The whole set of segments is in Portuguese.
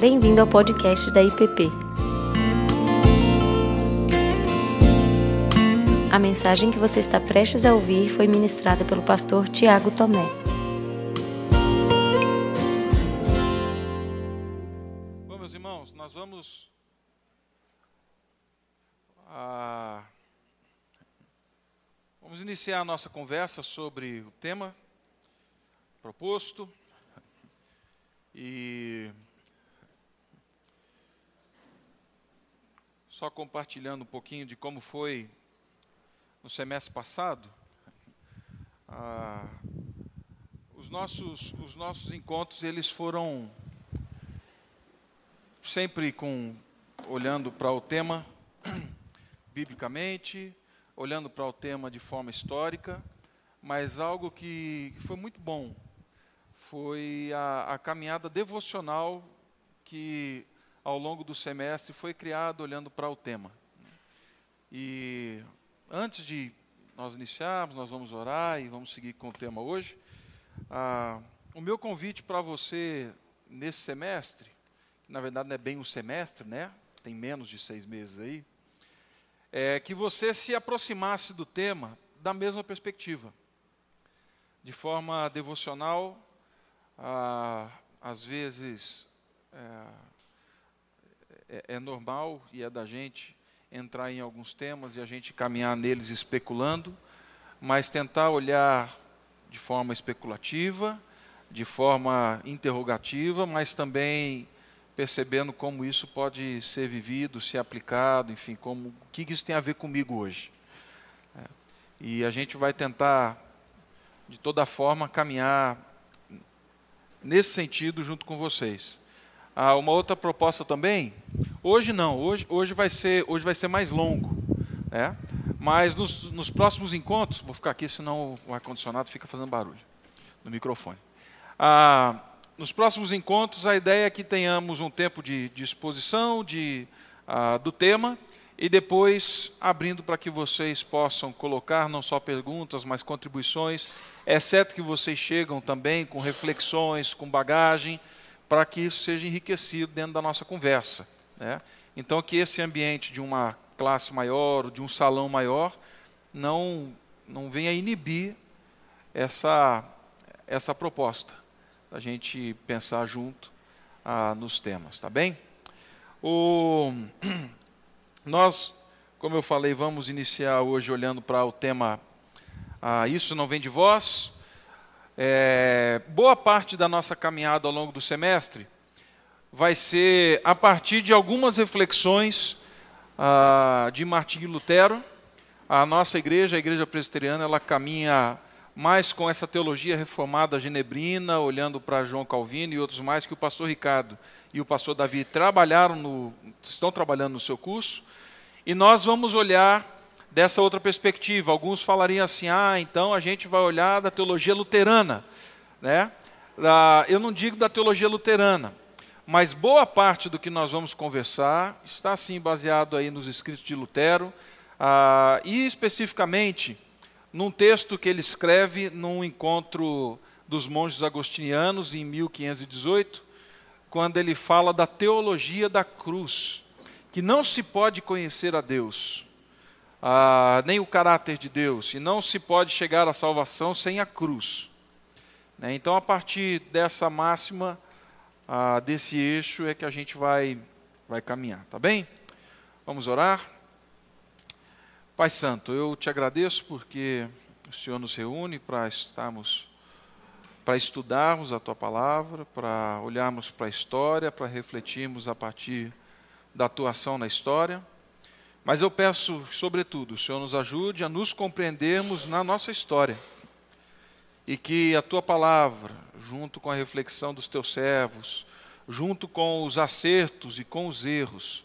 Bem-vindo ao podcast da IPP. A mensagem que você está prestes a ouvir foi ministrada pelo pastor Tiago Tomé. Bom, meus irmãos, nós vamos. ah, vamos iniciar a nossa conversa sobre o tema proposto. E. Só compartilhando um pouquinho de como foi no semestre passado. ah, os nossos, os nossos encontros eles foram sempre com olhando para o tema biblicamente, olhando para o tema de forma histórica, mas algo que foi muito bom foi a, a caminhada devocional que ao longo do semestre foi criada olhando para o tema. E antes de nós iniciarmos, nós vamos orar e vamos seguir com o tema hoje. Ah, o meu convite para você nesse semestre que na verdade não é bem um semestre, né? Tem menos de seis meses aí. É que você se aproximasse do tema da mesma perspectiva, de forma devocional, ah, às vezes é, é, é normal e é da gente entrar em alguns temas e a gente caminhar neles especulando, mas tentar olhar de forma especulativa, de forma interrogativa, mas também percebendo como isso pode ser vivido, ser aplicado, enfim, como o que isso tem a ver comigo hoje. É, e a gente vai tentar, de toda forma, caminhar nesse sentido junto com vocês. Ah, uma outra proposta também, hoje não, hoje, hoje, vai, ser, hoje vai ser mais longo, né? mas nos, nos próximos encontros, vou ficar aqui senão o ar-condicionado fica fazendo barulho no microfone. Ah, nos próximos encontros, a ideia é que tenhamos um tempo de, de exposição de, ah, do tema e depois abrindo para que vocês possam colocar não só perguntas, mas contribuições, exceto que vocês chegam também com reflexões, com bagagem, para que isso seja enriquecido dentro da nossa conversa. Né? Então, que esse ambiente de uma classe maior, de um salão maior, não, não venha inibir essa, essa proposta, a gente pensar junto ah, nos temas, tá bem? O, nós, como eu falei, vamos iniciar hoje olhando para o tema ah, Isso não vem de vós, é, boa parte da nossa caminhada ao longo do semestre vai ser a partir de algumas reflexões ah, de Martinho Lutero. A nossa igreja, a igreja presbiteriana, ela caminha mais com essa teologia reformada genebrina, olhando para João Calvino e outros mais que o pastor Ricardo e o pastor Davi trabalharam no, estão trabalhando no seu curso. E nós vamos olhar dessa outra perspectiva. Alguns falariam assim: ah, então a gente vai olhar da teologia luterana. Né? eu não digo da teologia luterana, mas boa parte do que nós vamos conversar está sim baseado aí nos escritos de Lutero, ah, e especificamente num texto que ele escreve num encontro dos monges agostinianos em 1518, quando ele fala da teologia da cruz, que não se pode conhecer a Deus ah, nem o caráter de Deus, e não se pode chegar à salvação sem a cruz. Né? Então, a partir dessa máxima, ah, desse eixo, é que a gente vai, vai caminhar, tá bem? Vamos orar? Pai Santo, eu te agradeço porque o Senhor nos reúne para estarmos, para estudarmos a tua palavra, para olharmos para a história, para refletirmos a partir da tua ação na história. Mas eu peço, sobretudo, o Senhor nos ajude a nos compreendermos na nossa história. E que a tua palavra, junto com a reflexão dos teus servos, junto com os acertos e com os erros,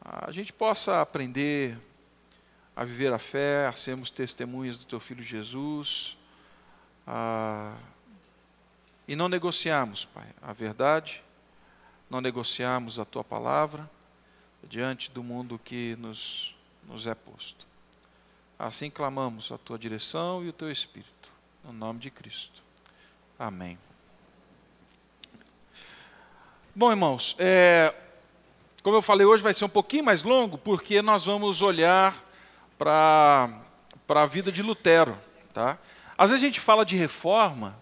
a gente possa aprender a viver a fé, a sermos testemunhas do teu filho Jesus, a... e não negociarmos, Pai, a verdade, não negociarmos a tua palavra diante do mundo que nos, nos é posto. Assim clamamos a tua direção e o teu Espírito, no nome de Cristo. Amém. Bom, irmãos, é, como eu falei hoje, vai ser um pouquinho mais longo, porque nós vamos olhar para a vida de Lutero. Tá? Às vezes a gente fala de reforma,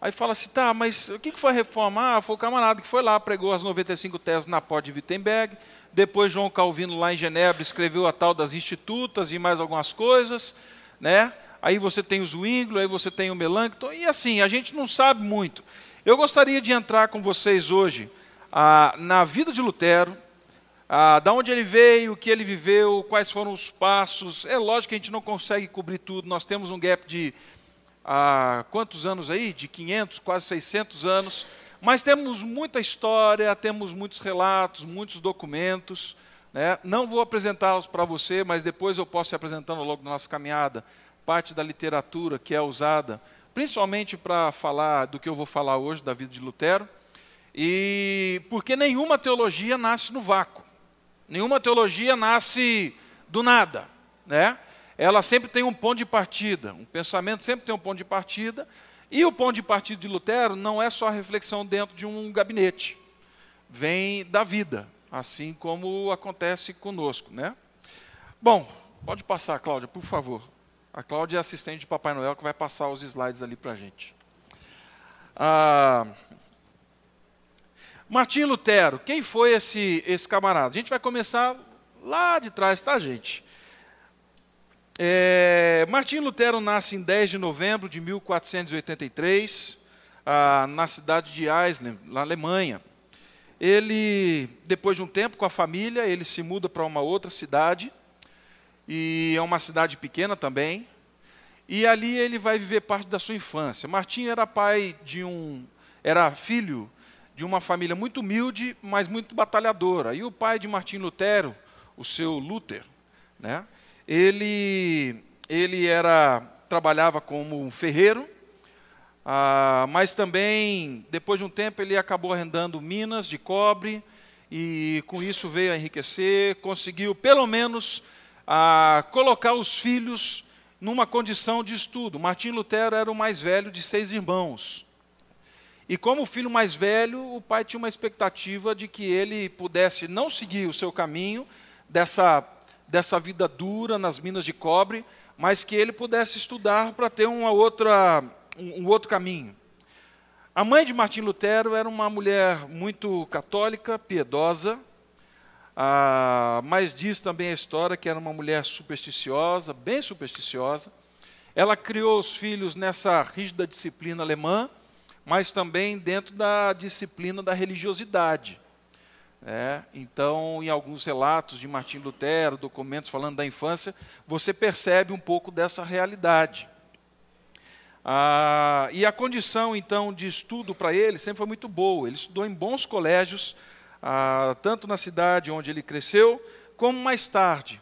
aí fala assim, tá, mas o que foi a reforma? Ah, foi o camarada que foi lá, pregou as 95 teses na porta de Wittenberg, depois João Calvino lá em Genebra escreveu a tal das institutas e mais algumas coisas, né? Aí você tem o Zwingli, aí você tem o Melanchthon, e assim, a gente não sabe muito. Eu gostaria de entrar com vocês hoje ah, na vida de Lutero, ah, da onde ele veio, o que ele viveu, quais foram os passos. É lógico que a gente não consegue cobrir tudo, nós temos um gap de ah, quantos anos aí? De 500, quase 600 anos. Mas temos muita história, temos muitos relatos, muitos documentos. Né? Não vou apresentá-los para você, mas depois eu posso ir apresentando ao longo da nossa caminhada parte da literatura que é usada, principalmente para falar do que eu vou falar hoje, da vida de Lutero. E porque nenhuma teologia nasce no vácuo. Nenhuma teologia nasce do nada, né? Ela sempre tem um ponto de partida, um pensamento sempre tem um ponto de partida, e o ponto de partida de Lutero não é só reflexão dentro de um gabinete, vem da vida, assim como acontece conosco, né? Bom, pode passar, Cláudia, por favor. A Cláudia é assistente de Papai Noel que vai passar os slides ali para a gente. Ah, Martim Lutero, quem foi esse, esse camarada? A gente vai começar lá de trás, tá, gente? É, Martim Lutero nasce em 10 de novembro de 1483, ah, na cidade de Eisleben, na Alemanha. Ele, depois de um tempo com a família, ele se muda para uma outra cidade, e é uma cidade pequena também, e ali ele vai viver parte da sua infância. Martim era pai de um, era filho de uma família muito humilde, mas muito batalhadora. E o pai de Martim Lutero, o seu Luther, né, ele, ele era trabalhava como um ferreiro, ah, mas também, depois de um tempo, ele acabou arrendando minas de cobre, e com isso veio a enriquecer, conseguiu pelo menos ah, colocar os filhos numa condição de estudo. Martim Lutero era o mais velho de seis irmãos. E como filho mais velho, o pai tinha uma expectativa de que ele pudesse não seguir o seu caminho dessa, dessa vida dura nas minas de cobre, mas que ele pudesse estudar para ter uma outra, um, um outro caminho. A mãe de Martim Lutero era uma mulher muito católica, piedosa, ah, mas diz também a história que era uma mulher supersticiosa, bem supersticiosa. Ela criou os filhos nessa rígida disciplina alemã, mas também dentro da disciplina da religiosidade. É, então, em alguns relatos de Martim Lutero, documentos falando da infância, você percebe um pouco dessa realidade. Ah, e a condição, então, de estudo para ele sempre foi muito boa. Ele estudou em bons colégios, ah, tanto na cidade onde ele cresceu, como mais tarde,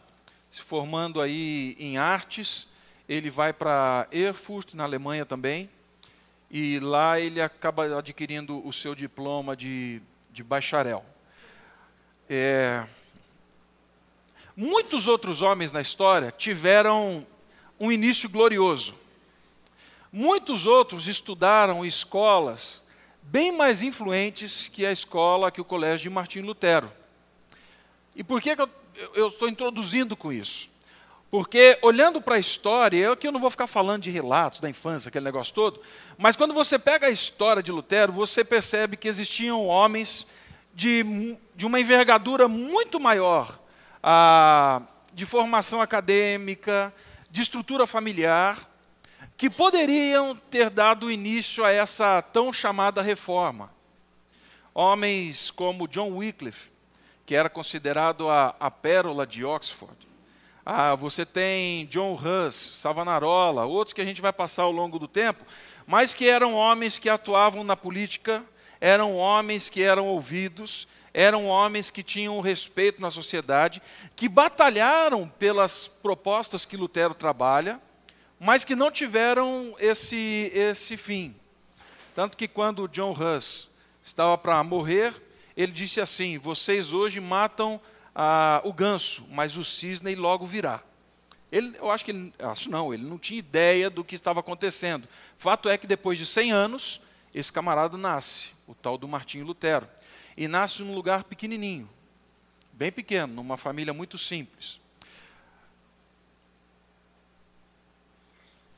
se formando aí em artes. Ele vai para Erfurt, na Alemanha também, e lá ele acaba adquirindo o seu diploma de, de bacharel. É, muitos outros homens na história tiveram um início glorioso. Muitos outros estudaram escolas bem mais influentes que a escola, que o colégio de Martim Lutero. E por que, que eu estou introduzindo com isso? Porque olhando para a história, eu que eu não vou ficar falando de relatos da infância, aquele negócio todo, mas quando você pega a história de Lutero, você percebe que existiam homens de, de uma envergadura muito maior, ah, de formação acadêmica, de estrutura familiar, que poderiam ter dado início a essa tão chamada reforma. Homens como John Wycliffe, que era considerado a, a pérola de Oxford, ah, você tem John Hus, Savonarola, outros que a gente vai passar ao longo do tempo, mas que eram homens que atuavam na política, eram homens que eram ouvidos, eram homens que tinham respeito na sociedade, que batalharam pelas propostas que Lutero trabalha, mas que não tiveram esse, esse fim. Tanto que quando John Hus estava para morrer, ele disse assim: Vocês hoje matam ah, o ganso, mas o cisne logo virá. Ele, eu acho que ele, acho não, ele não tinha ideia do que estava acontecendo. Fato é que depois de 100 anos, esse camarada nasce, o tal do Martinho Lutero. E nasce num lugar pequenininho, bem pequeno, numa família muito simples.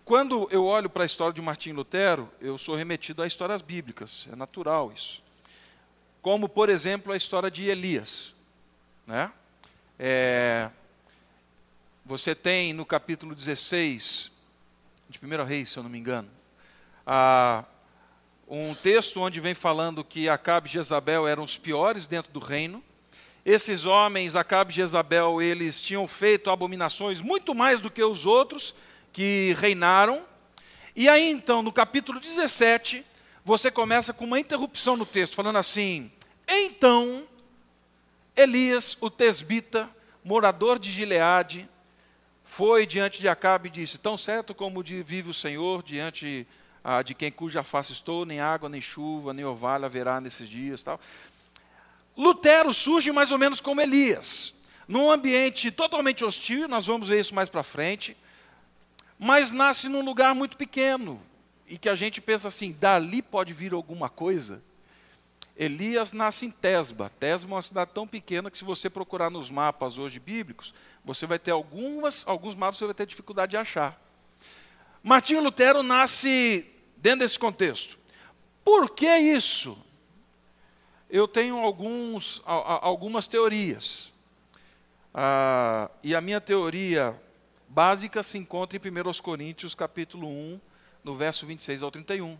Quando eu olho para a história de Martim Lutero, eu sou remetido a histórias bíblicas, é natural isso. Como, por exemplo, a história de Elias. Né? É, você tem no capítulo 16, de 1 Reis, se eu não me engano, a, um texto onde vem falando que Acabe e Jezabel eram os piores dentro do reino. Esses homens, Acabe e Jezabel, eles tinham feito abominações muito mais do que os outros que reinaram. E aí então, no capítulo 17, você começa com uma interrupção no texto, falando assim: Então, Elias, o tesbita, morador de Gileade, foi diante de Acabe e disse: Tão certo como vive o Senhor, diante ah, de quem cuja face estou, nem água, nem chuva, nem orvalho haverá nesses dias. Tal. Lutero surge mais ou menos como Elias, num ambiente totalmente hostil, nós vamos ver isso mais para frente, mas nasce num lugar muito pequeno, e que a gente pensa assim: dali pode vir alguma coisa. Elias nasce em Tesba. Tesba é uma cidade tão pequena que, se você procurar nos mapas hoje bíblicos, você vai ter algumas, alguns mapas você vai ter dificuldade de achar. Martinho Lutero nasce dentro desse contexto. Por que isso? Eu tenho alguns, algumas teorias. Ah, e a minha teoria básica se encontra em 1 Coríntios capítulo 1, no verso 26 ao 31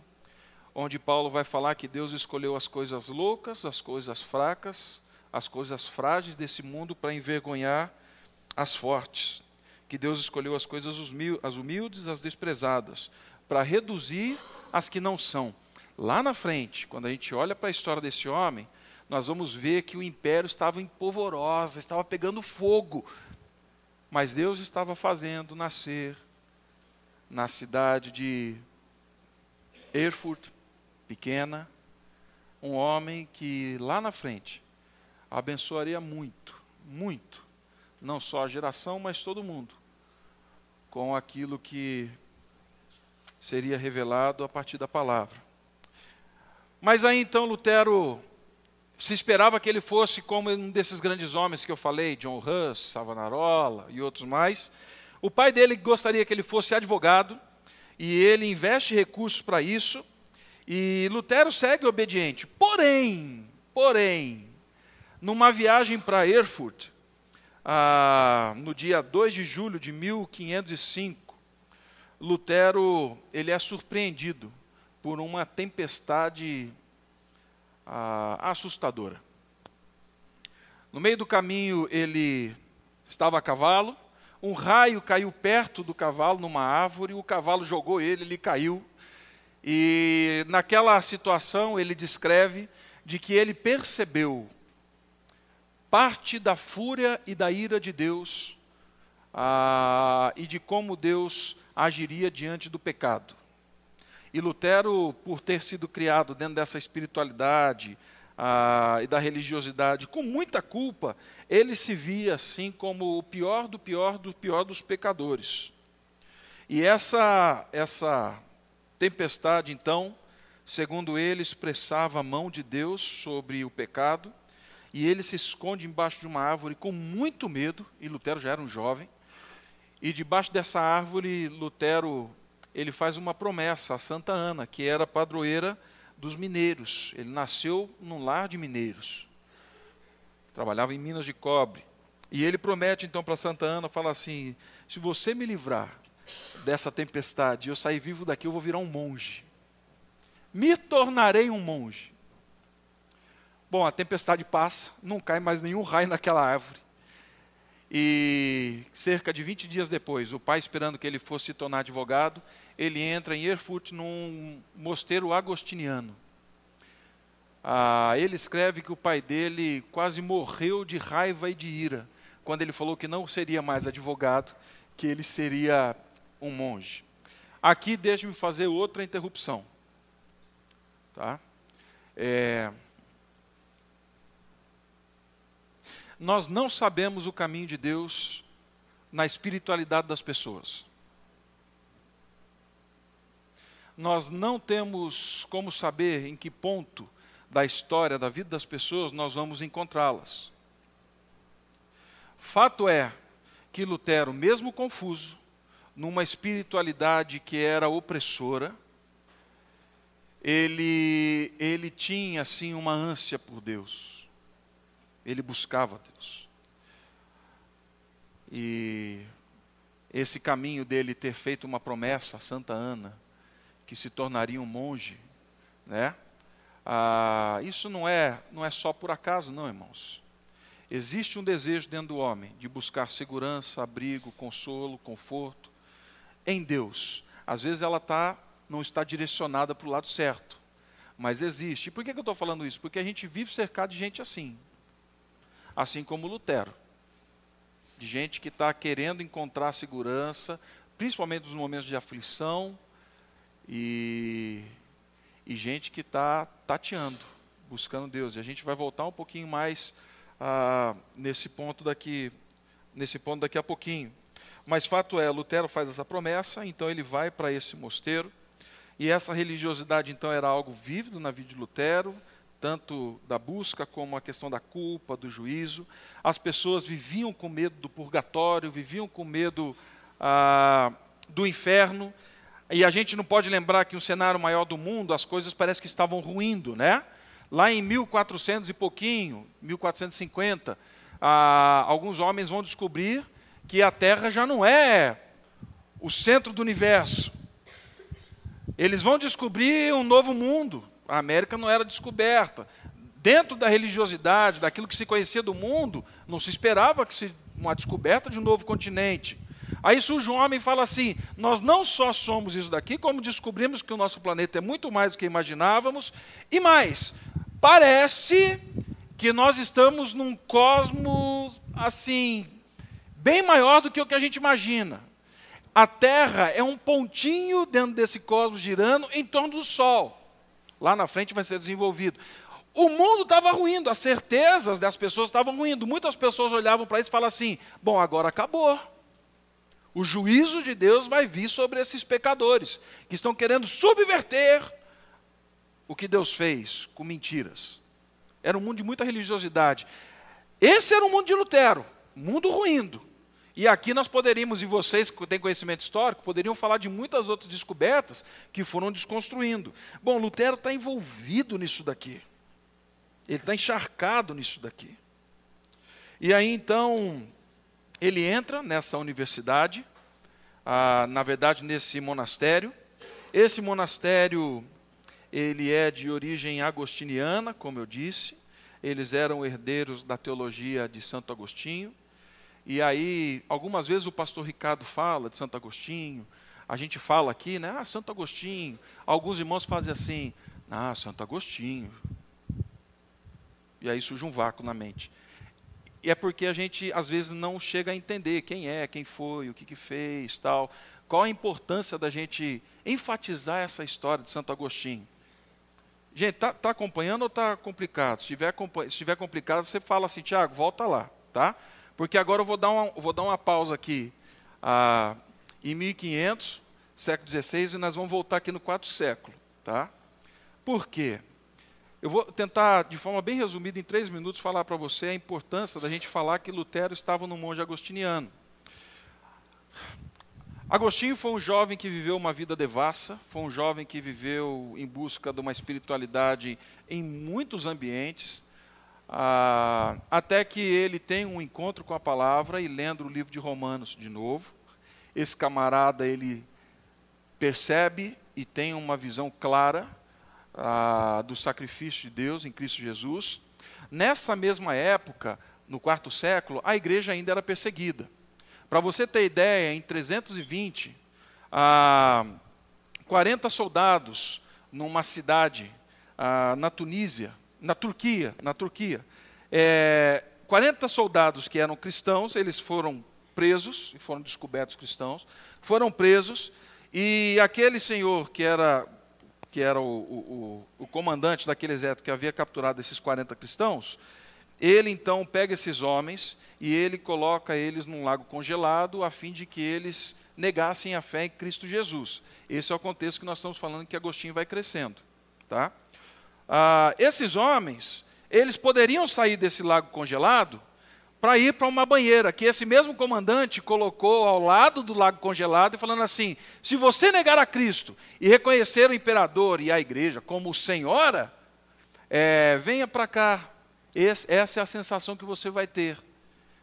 onde Paulo vai falar que Deus escolheu as coisas loucas, as coisas fracas, as coisas frágeis desse mundo para envergonhar as fortes. Que Deus escolheu as coisas as humildes, as desprezadas, para reduzir as que não são. Lá na frente, quando a gente olha para a história desse homem, nós vamos ver que o império estava em polvorosa, estava pegando fogo. Mas Deus estava fazendo nascer na cidade de Erfurt, pequena, um homem que lá na frente abençoaria muito, muito, não só a geração, mas todo mundo, com aquilo que seria revelado a partir da palavra. Mas aí então Lutero se esperava que ele fosse como um desses grandes homens que eu falei, John Huss, Savonarola e outros mais. O pai dele gostaria que ele fosse advogado e ele investe recursos para isso. E Lutero segue obediente. Porém, porém, numa viagem para Erfurt, ah, no dia 2 de julho de 1505, Lutero ele é surpreendido por uma tempestade ah, assustadora. No meio do caminho ele estava a cavalo, um raio caiu perto do cavalo numa árvore, o cavalo jogou ele, ele caiu e naquela situação ele descreve de que ele percebeu parte da fúria e da ira de Deus ah, e de como Deus agiria diante do pecado. E Lutero, por ter sido criado dentro dessa espiritualidade ah, e da religiosidade, com muita culpa, ele se via assim como o pior do pior do pior dos pecadores. E essa essa Tempestade, então, segundo ele, expressava a mão de Deus sobre o pecado, e ele se esconde embaixo de uma árvore com muito medo, e Lutero já era um jovem, e debaixo dessa árvore, Lutero, ele faz uma promessa a Santa Ana, que era padroeira dos mineiros. Ele nasceu num lar de mineiros. Trabalhava em minas de cobre. E ele promete então para Santa Ana, fala assim: se você me livrar dessa tempestade e eu sair vivo daqui, eu vou virar um monge. Me tornarei um monge. Bom, a tempestade passa, não cai mais nenhum raio naquela árvore. E cerca de 20 dias depois, o pai esperando que ele fosse se tornar advogado, ele entra em Erfurt num mosteiro agostiniano. Ah, ele escreve que o pai dele quase morreu de raiva e de ira quando ele falou que não seria mais advogado, que ele seria um monge. Aqui deixe-me fazer outra interrupção. Tá? É... Nós não sabemos o caminho de Deus na espiritualidade das pessoas. Nós não temos como saber em que ponto da história, da vida das pessoas, nós vamos encontrá-las. Fato é que Lutero, mesmo confuso, numa espiritualidade que era opressora, ele, ele tinha assim uma ânsia por Deus. Ele buscava Deus. E esse caminho dele ter feito uma promessa a Santa Ana, que se tornaria um monge, né? Ah, isso não é, não é só por acaso, não, irmãos. Existe um desejo dentro do homem de buscar segurança, abrigo, consolo, conforto em Deus. Às vezes ela tá, não está direcionada para o lado certo, mas existe. E por que, que eu estou falando isso? Porque a gente vive cercado de gente assim, assim como Lutero de gente que está querendo encontrar segurança, principalmente nos momentos de aflição, e, e gente que está tateando, buscando Deus. E a gente vai voltar um pouquinho mais ah, nesse ponto daqui, nesse ponto daqui a pouquinho. Mas fato é, Lutero faz essa promessa, então ele vai para esse mosteiro. E essa religiosidade então era algo vívido na vida de Lutero tanto da busca como a questão da culpa, do juízo. As pessoas viviam com medo do purgatório, viviam com medo ah, do inferno. E a gente não pode lembrar que o cenário maior do mundo, as coisas parece que estavam ruindo, né? Lá em 1400 e pouquinho, 1450, ah, alguns homens vão descobrir que a Terra já não é o centro do universo. Eles vão descobrir um novo mundo a América não era descoberta. Dentro da religiosidade, daquilo que se conhecia do mundo, não se esperava que se, uma descoberta de um novo continente. Aí surge um homem e fala assim: nós não só somos isso daqui, como descobrimos que o nosso planeta é muito mais do que imaginávamos, e mais, parece que nós estamos num cosmos assim, bem maior do que o que a gente imagina. A Terra é um pontinho dentro desse cosmos girando em torno do Sol lá na frente vai ser desenvolvido. O mundo estava ruindo, as certezas das pessoas estavam ruindo. Muitas pessoas olhavam para isso e falavam assim: bom, agora acabou. O juízo de Deus vai vir sobre esses pecadores que estão querendo subverter o que Deus fez com mentiras. Era um mundo de muita religiosidade. Esse era o mundo de Lutero, mundo ruindo. E aqui nós poderíamos, e vocês que têm conhecimento histórico, poderiam falar de muitas outras descobertas que foram desconstruindo. Bom, Lutero está envolvido nisso daqui. Ele está encharcado nisso daqui. E aí então, ele entra nessa universidade, ah, na verdade nesse monastério. Esse monastério, ele é de origem agostiniana, como eu disse. Eles eram herdeiros da teologia de Santo Agostinho. E aí, algumas vezes o pastor Ricardo fala de Santo Agostinho, a gente fala aqui, né? Ah, Santo Agostinho. Alguns irmãos fazem assim, ah, Santo Agostinho. E aí surge um vácuo na mente. E é porque a gente, às vezes, não chega a entender quem é, quem foi, o que, que fez, tal. Qual a importância da gente enfatizar essa história de Santo Agostinho? Gente, está tá acompanhando ou está complicado? Se estiver, se estiver complicado, você fala assim, Tiago, volta lá, tá? Porque agora eu vou dar uma, vou dar uma pausa aqui ah, em 1500, século XVI, e nós vamos voltar aqui no quarto século. Tá? Por quê? Eu vou tentar, de forma bem resumida, em três minutos, falar para você a importância da gente falar que Lutero estava no monge agostiniano. Agostinho foi um jovem que viveu uma vida devassa, foi um jovem que viveu em busca de uma espiritualidade em muitos ambientes, ah, até que ele tem um encontro com a palavra e lendo o livro de Romanos de novo, esse camarada ele percebe e tem uma visão clara ah, do sacrifício de Deus em Cristo Jesus. Nessa mesma época, no quarto século, a igreja ainda era perseguida. Para você ter ideia, em 320, ah, 40 soldados numa cidade ah, na Tunísia na Turquia, na Turquia, é, 40 soldados que eram cristãos, eles foram presos, e foram descobertos cristãos, foram presos, e aquele senhor que era, que era o, o, o, comandante daquele exército que havia capturado esses 40 cristãos, ele então pega esses homens e ele coloca eles num lago congelado a fim de que eles negassem a fé em Cristo Jesus. Esse é o contexto que nós estamos falando que Agostinho vai crescendo. Tá? Ah, esses homens, eles poderiam sair desse lago congelado para ir para uma banheira, que esse mesmo comandante colocou ao lado do lago congelado e falando assim: se você negar a Cristo e reconhecer o imperador e a igreja como senhora, é, venha para cá. Esse, essa é a sensação que você vai ter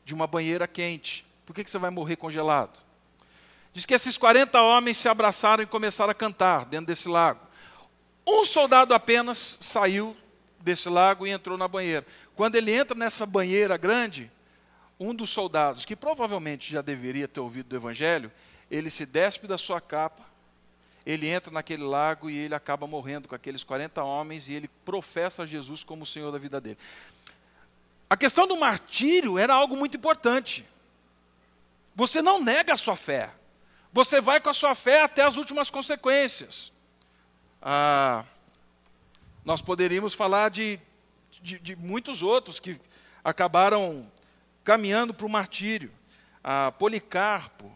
de uma banheira quente. Por que, que você vai morrer congelado? Diz que esses 40 homens se abraçaram e começaram a cantar dentro desse lago. Um soldado apenas saiu desse lago e entrou na banheira. Quando ele entra nessa banheira grande, um dos soldados, que provavelmente já deveria ter ouvido do Evangelho, ele se despe da sua capa, ele entra naquele lago e ele acaba morrendo com aqueles 40 homens e ele professa Jesus como o Senhor da vida dele. A questão do martírio era algo muito importante. Você não nega a sua fé, você vai com a sua fé até as últimas consequências. Ah, nós poderíamos falar de, de, de muitos outros que acabaram caminhando para o martírio. A Policarpo,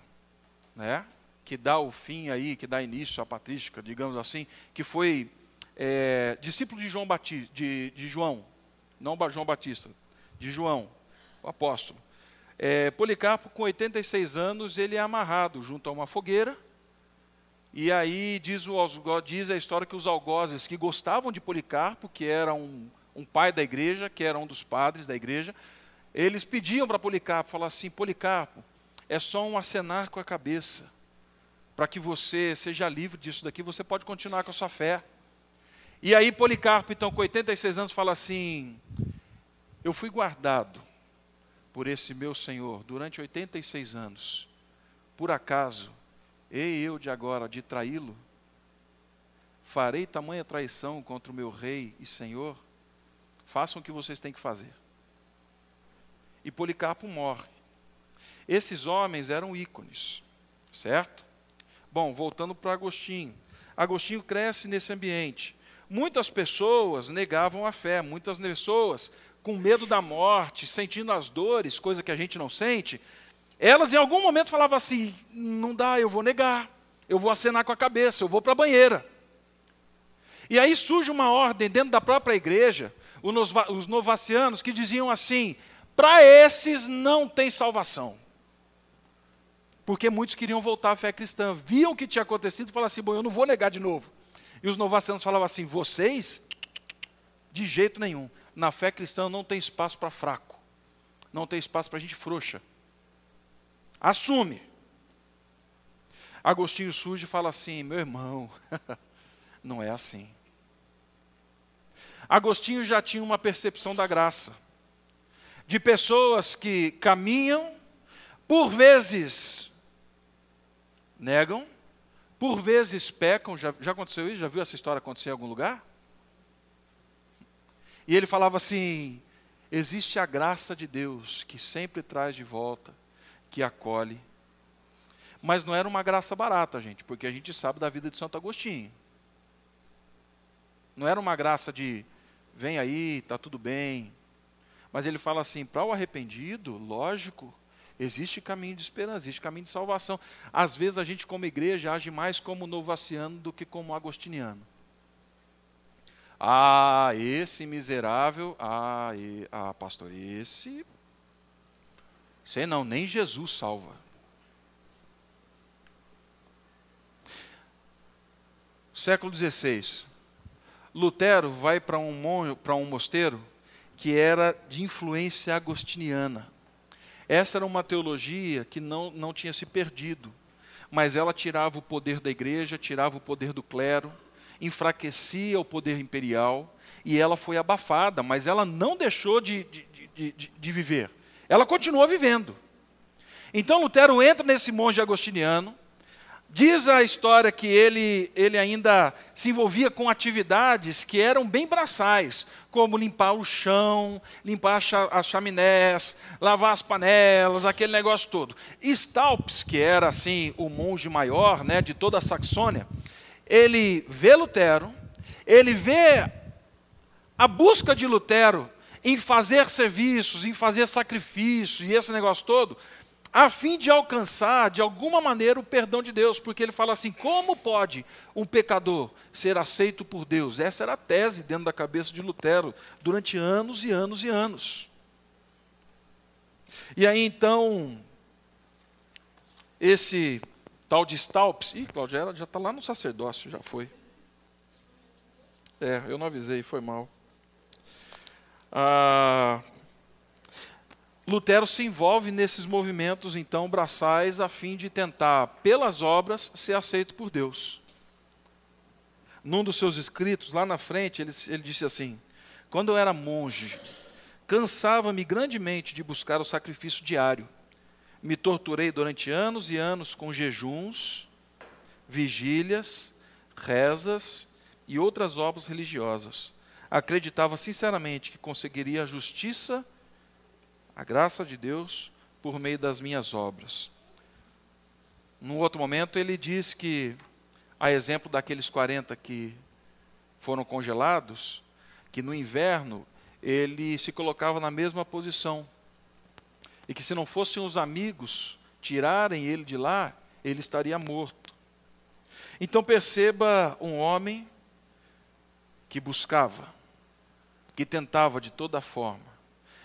né, que dá o fim aí, que dá início à patrística, digamos assim, que foi é, discípulo de João Batista, de, de, João, não João Batista, de João, o apóstolo. É, Policarpo, com 86 anos, ele é amarrado junto a uma fogueira, e aí diz, o, diz a história que os algozes que gostavam de Policarpo, que era um, um pai da igreja, que era um dos padres da igreja, eles pediam para Policarpo, falar assim, Policarpo, é só um acenar com a cabeça, para que você seja livre disso daqui, você pode continuar com a sua fé. E aí Policarpo, então, com 86 anos, fala assim, eu fui guardado por esse meu Senhor durante 86 anos, por acaso, ei eu de agora de traí-lo? Farei tamanha traição contra o meu rei e Senhor? Façam o que vocês têm que fazer e Policarpo morre. Esses homens eram ícones, certo? Bom, voltando para Agostinho. Agostinho cresce nesse ambiente. Muitas pessoas negavam a fé, muitas pessoas com medo da morte, sentindo as dores, coisa que a gente não sente, elas em algum momento falavam assim: não dá, eu vou negar, eu vou acenar com a cabeça, eu vou para a banheira. E aí surge uma ordem dentro da própria igreja, os novacianos, que diziam assim: para esses não tem salvação. Porque muitos queriam voltar à fé cristã, viam o que tinha acontecido e falavam assim: bom, eu não vou negar de novo. E os novacianos falavam assim: vocês, de jeito nenhum, na fé cristã não tem espaço para fraco, não tem espaço para gente frouxa. Assume. Agostinho surge e fala assim: meu irmão, não é assim. Agostinho já tinha uma percepção da graça de pessoas que caminham, por vezes negam, por vezes pecam. Já, já aconteceu isso? Já viu essa história acontecer em algum lugar? E ele falava assim: existe a graça de Deus que sempre traz de volta, que acolhe. Mas não era uma graça barata, gente, porque a gente sabe da vida de Santo Agostinho. Não era uma graça de vem aí, está tudo bem, mas ele fala assim: para o arrependido, lógico, existe caminho de esperança, existe caminho de salvação. Às vezes a gente, como igreja, age mais como novaciano do que como agostiniano. Ah, esse miserável, ah, e, ah, pastor, esse. Sei não, nem Jesus salva. Século XVI. Lutero vai para um, para um mosteiro que era de influência agostiniana. Essa era uma teologia que não, não tinha se perdido, mas ela tirava o poder da igreja, tirava o poder do clero, enfraquecia o poder imperial, e ela foi abafada, mas ela não deixou de, de, de, de viver. Ela continuou vivendo. Então Lutero entra nesse monge agostiniano, Diz a história que ele, ele ainda se envolvia com atividades que eram bem braçais, como limpar o chão, limpar as chaminés, lavar as panelas, aquele negócio todo. Staupes, que era assim o monge maior né, de toda a Saxônia, ele vê Lutero, ele vê a busca de Lutero em fazer serviços, em fazer sacrifícios e esse negócio todo, a fim de alcançar, de alguma maneira, o perdão de Deus, porque ele fala assim: como pode um pecador ser aceito por Deus? Essa era a tese dentro da cabeça de Lutero durante anos e anos e anos. E aí então, esse tal de Staupes, ih, Claudia já está lá no sacerdócio, já foi. É, eu não avisei, foi mal. Ah, Lutero se envolve nesses movimentos, então, braçais, a fim de tentar, pelas obras, ser aceito por Deus. Num dos seus escritos, lá na frente, ele, ele disse assim: Quando eu era monge, cansava-me grandemente de buscar o sacrifício diário. Me torturei durante anos e anos com jejuns, vigílias, rezas e outras obras religiosas. Acreditava sinceramente que conseguiria a justiça a graça de Deus por meio das minhas obras. Num outro momento, ele diz que, a exemplo daqueles 40 que foram congelados, que no inverno ele se colocava na mesma posição. E que se não fossem os amigos tirarem ele de lá, ele estaria morto. Então perceba um homem que buscava, que tentava de toda forma,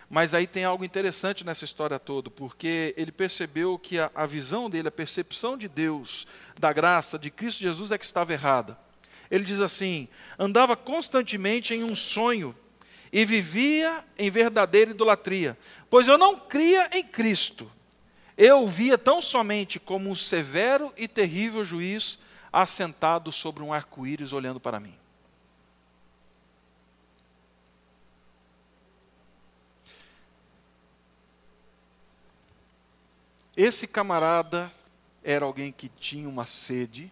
mas aí tem algo interessante nessa história toda, porque ele percebeu que a, a, visão dele, a percepção de Deus, da graça de Cristo Jesus é que estava errada. Ele diz assim: andava constantemente em um sonho e vivia em verdadeira idolatria, pois eu não cria em Cristo. Eu via tão somente como um severo e terrível juiz assentado sobre um arco-íris olhando para mim. Esse camarada era alguém que tinha uma sede,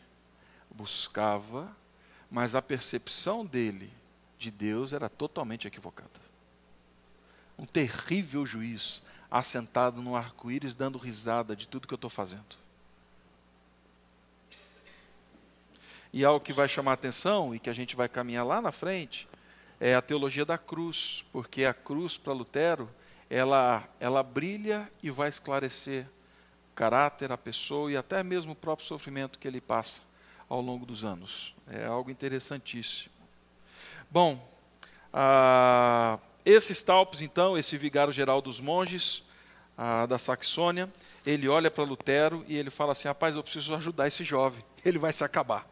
buscava, mas a percepção dele de Deus era totalmente equivocada. Um terrível juiz, assentado no arco-íris, dando risada de tudo que eu estou fazendo. E algo que vai chamar atenção e que a gente vai caminhar lá na frente é a teologia da cruz, porque a cruz para Lutero, ela, ela brilha e vai esclarecer caráter, a pessoa e até mesmo o próprio sofrimento que ele passa ao longo dos anos. É algo interessantíssimo. Bom, ah, esse Staupes, então, esse vigário geral dos monges ah, da Saxônia, ele olha para Lutero e ele fala assim: rapaz, eu preciso ajudar esse jovem, ele vai se acabar.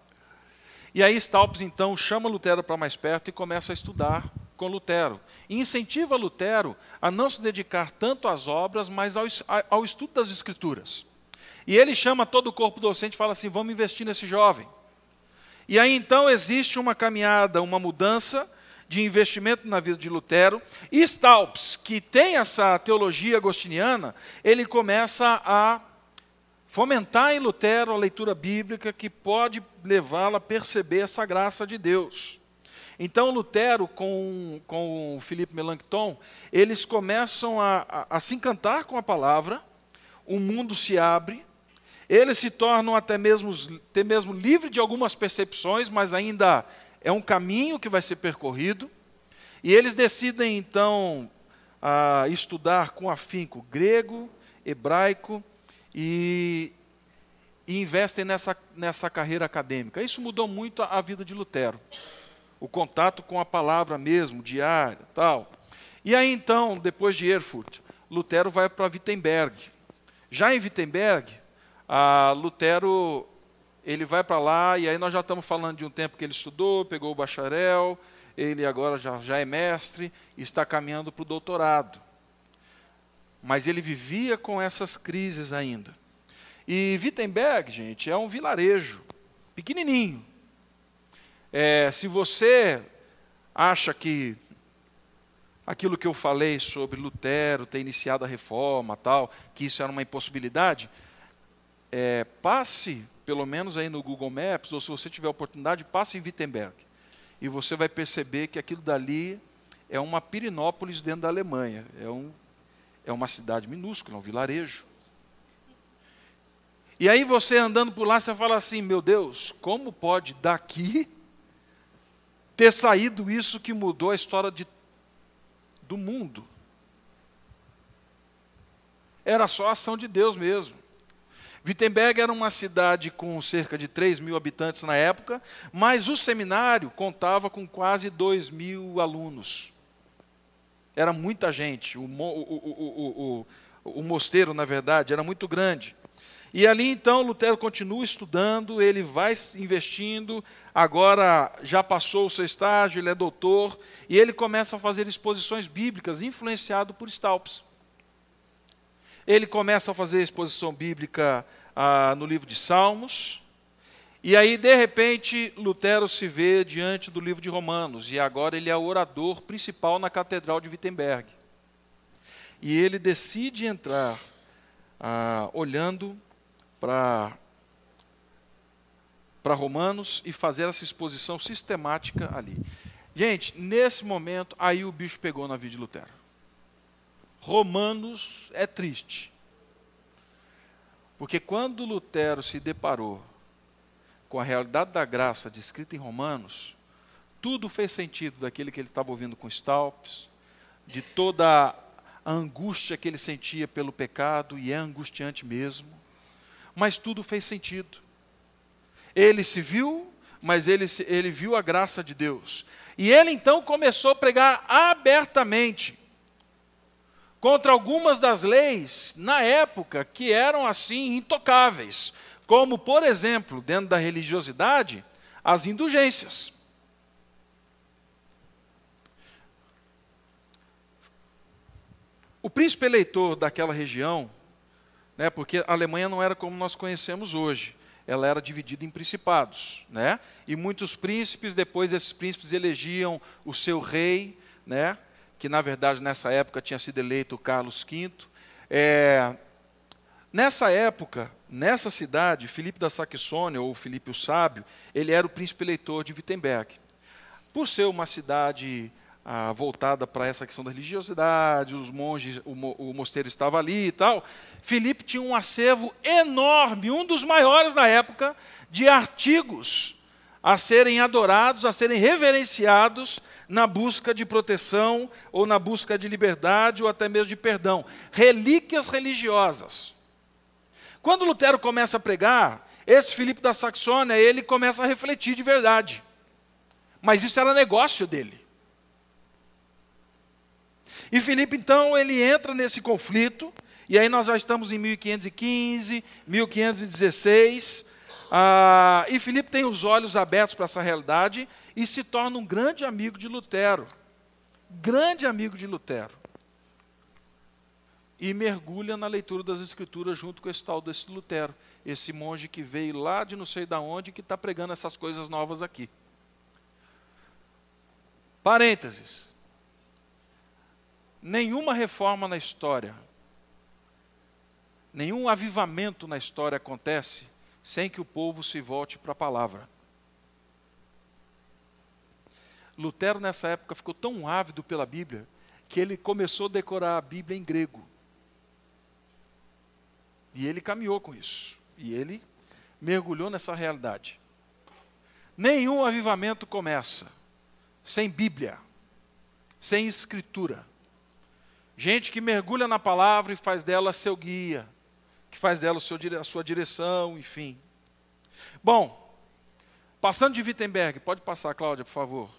E aí Staupes, então, chama Lutero para mais perto e começa a estudar com Lutero. E incentiva Lutero a não se dedicar tanto às obras, mas ao, ao estudo das Escrituras. E ele chama todo o corpo docente e fala assim: vamos investir nesse jovem. E aí então existe uma caminhada, uma mudança de investimento na vida de Lutero. E Staupes, que tem essa teologia agostiniana, ele começa a fomentar em Lutero a leitura bíblica que pode levá-lo a perceber essa graça de Deus. Então, Lutero com, com Filipe Melanchthon, eles começam a, a, a se encantar com a palavra, o mundo se abre, eles se tornam até mesmo, até mesmo livre de algumas percepções, mas ainda é um caminho que vai ser percorrido. E eles decidem, então, a estudar com afinco grego, hebraico e, e investem nessa, nessa carreira acadêmica. Isso mudou muito a, a vida de Lutero o contato com a palavra mesmo, diária, tal. E aí então, depois de Erfurt, Lutero vai para Wittenberg. Já em Wittenberg, Lutero ele vai para lá e aí nós já estamos falando de um tempo que ele estudou, pegou o bacharel, ele agora já, já é mestre está caminhando para o doutorado. Mas ele vivia com essas crises ainda. E Wittenberg, gente, é um vilarejo pequenininho. É, se você acha que aquilo que eu falei sobre Lutero ter iniciado a reforma, tal, que isso era uma impossibilidade, é, passe, pelo menos aí no Google Maps, ou se você tiver oportunidade, passe em Wittenberg. E você vai perceber que aquilo dali é uma Pirinópolis dentro da Alemanha. É, um, é uma cidade minúscula, um vilarejo. E aí você andando por lá, você fala assim, meu Deus, como pode daqui ter saído isso que mudou a história de, do mundo. Era só ação de Deus mesmo. Wittenberg era uma cidade com cerca de 3 mil habitantes na época, mas o seminário contava com quase 2 mil alunos. Era muita gente. O, o, o, o, mosteiro, na verdade, era muito grande. E ali então Lutero continua estudando, ele vai investindo, agora já passou o seu estágio, ele é doutor, e ele começa a fazer exposições bíblicas, influenciado por Staupes. Ele começa a fazer exposição bíblica ah, no livro de Salmos, e aí, de repente, Lutero se vê diante do livro de Romanos, e agora ele é o orador principal na Catedral de Wittenberg. E ele decide entrar ah, olhando para para Romanos e fazer essa exposição sistemática ali. Gente, nesse momento, aí o bicho pegou na vida de Lutero. Romanos é triste. Porque quando Lutero se deparou com a realidade da graça descrita em Romanos, tudo fez sentido daquele que ele estava ouvindo com Stalpes, de toda a angústia que ele sentia pelo pecado, e é angustiante mesmo, mas tudo fez sentido. Ele se viu, mas ele, ele viu a graça de Deus. E ele então começou a pregar abertamente contra algumas das leis na época que eram assim intocáveis, como, por exemplo, dentro da religiosidade, as indulgências. O príncipe eleitor daquela região, né, porque a Alemanha não era como nós conhecemos hoje, ela era dividida em principados, né? E muitos príncipes, depois esses príncipes elegiam o seu rei, né? Que na verdade nessa época tinha sido eleito Carlos V. É, nessa época, nessa cidade, Filipe da Saxônia ou Filipe o Sábio, ele era o príncipe eleitor de Wittenberg. Por ser uma cidade ah, voltada para essa questão da religiosidade, os monges, o, o, mosteiro estava ali e tal. Filipe tinha um acervo enorme, um dos maiores na época, de artigos a serem adorados, a serem reverenciados na busca de proteção, ou na busca de liberdade, ou até mesmo de perdão. Relíquias religiosas. Quando Lutero começa a pregar, esse Filipe da Saxônia, ele começa a refletir de verdade. Mas isso era negócio dele. E Filipe, então, ele entra nesse conflito, e aí nós já estamos em 1515, 1516, ah, e Filipe tem os olhos abertos para essa realidade e se torna um grande amigo de Lutero. Grande amigo de Lutero. E mergulha na leitura das Escrituras junto com esse tal desse Lutero, esse monge que veio lá de não sei da onde que está pregando essas coisas novas aqui. Parênteses nenhuma reforma na história, nenhum avivamento na história acontece sem que o povo se volte para a palavra. Lutero, nessa época, ficou tão ávido pela Bíblia que ele começou a decorar a Bíblia em grego. E ele caminhou com isso. E ele mergulhou nessa realidade. Nenhum avivamento começa sem Bíblia, sem Escritura. Gente que mergulha na palavra e faz dela seu guia, que faz dela seu, a sua direção, enfim. Bom, passando de Wittenberg, pode passar, Cláudia, por favor.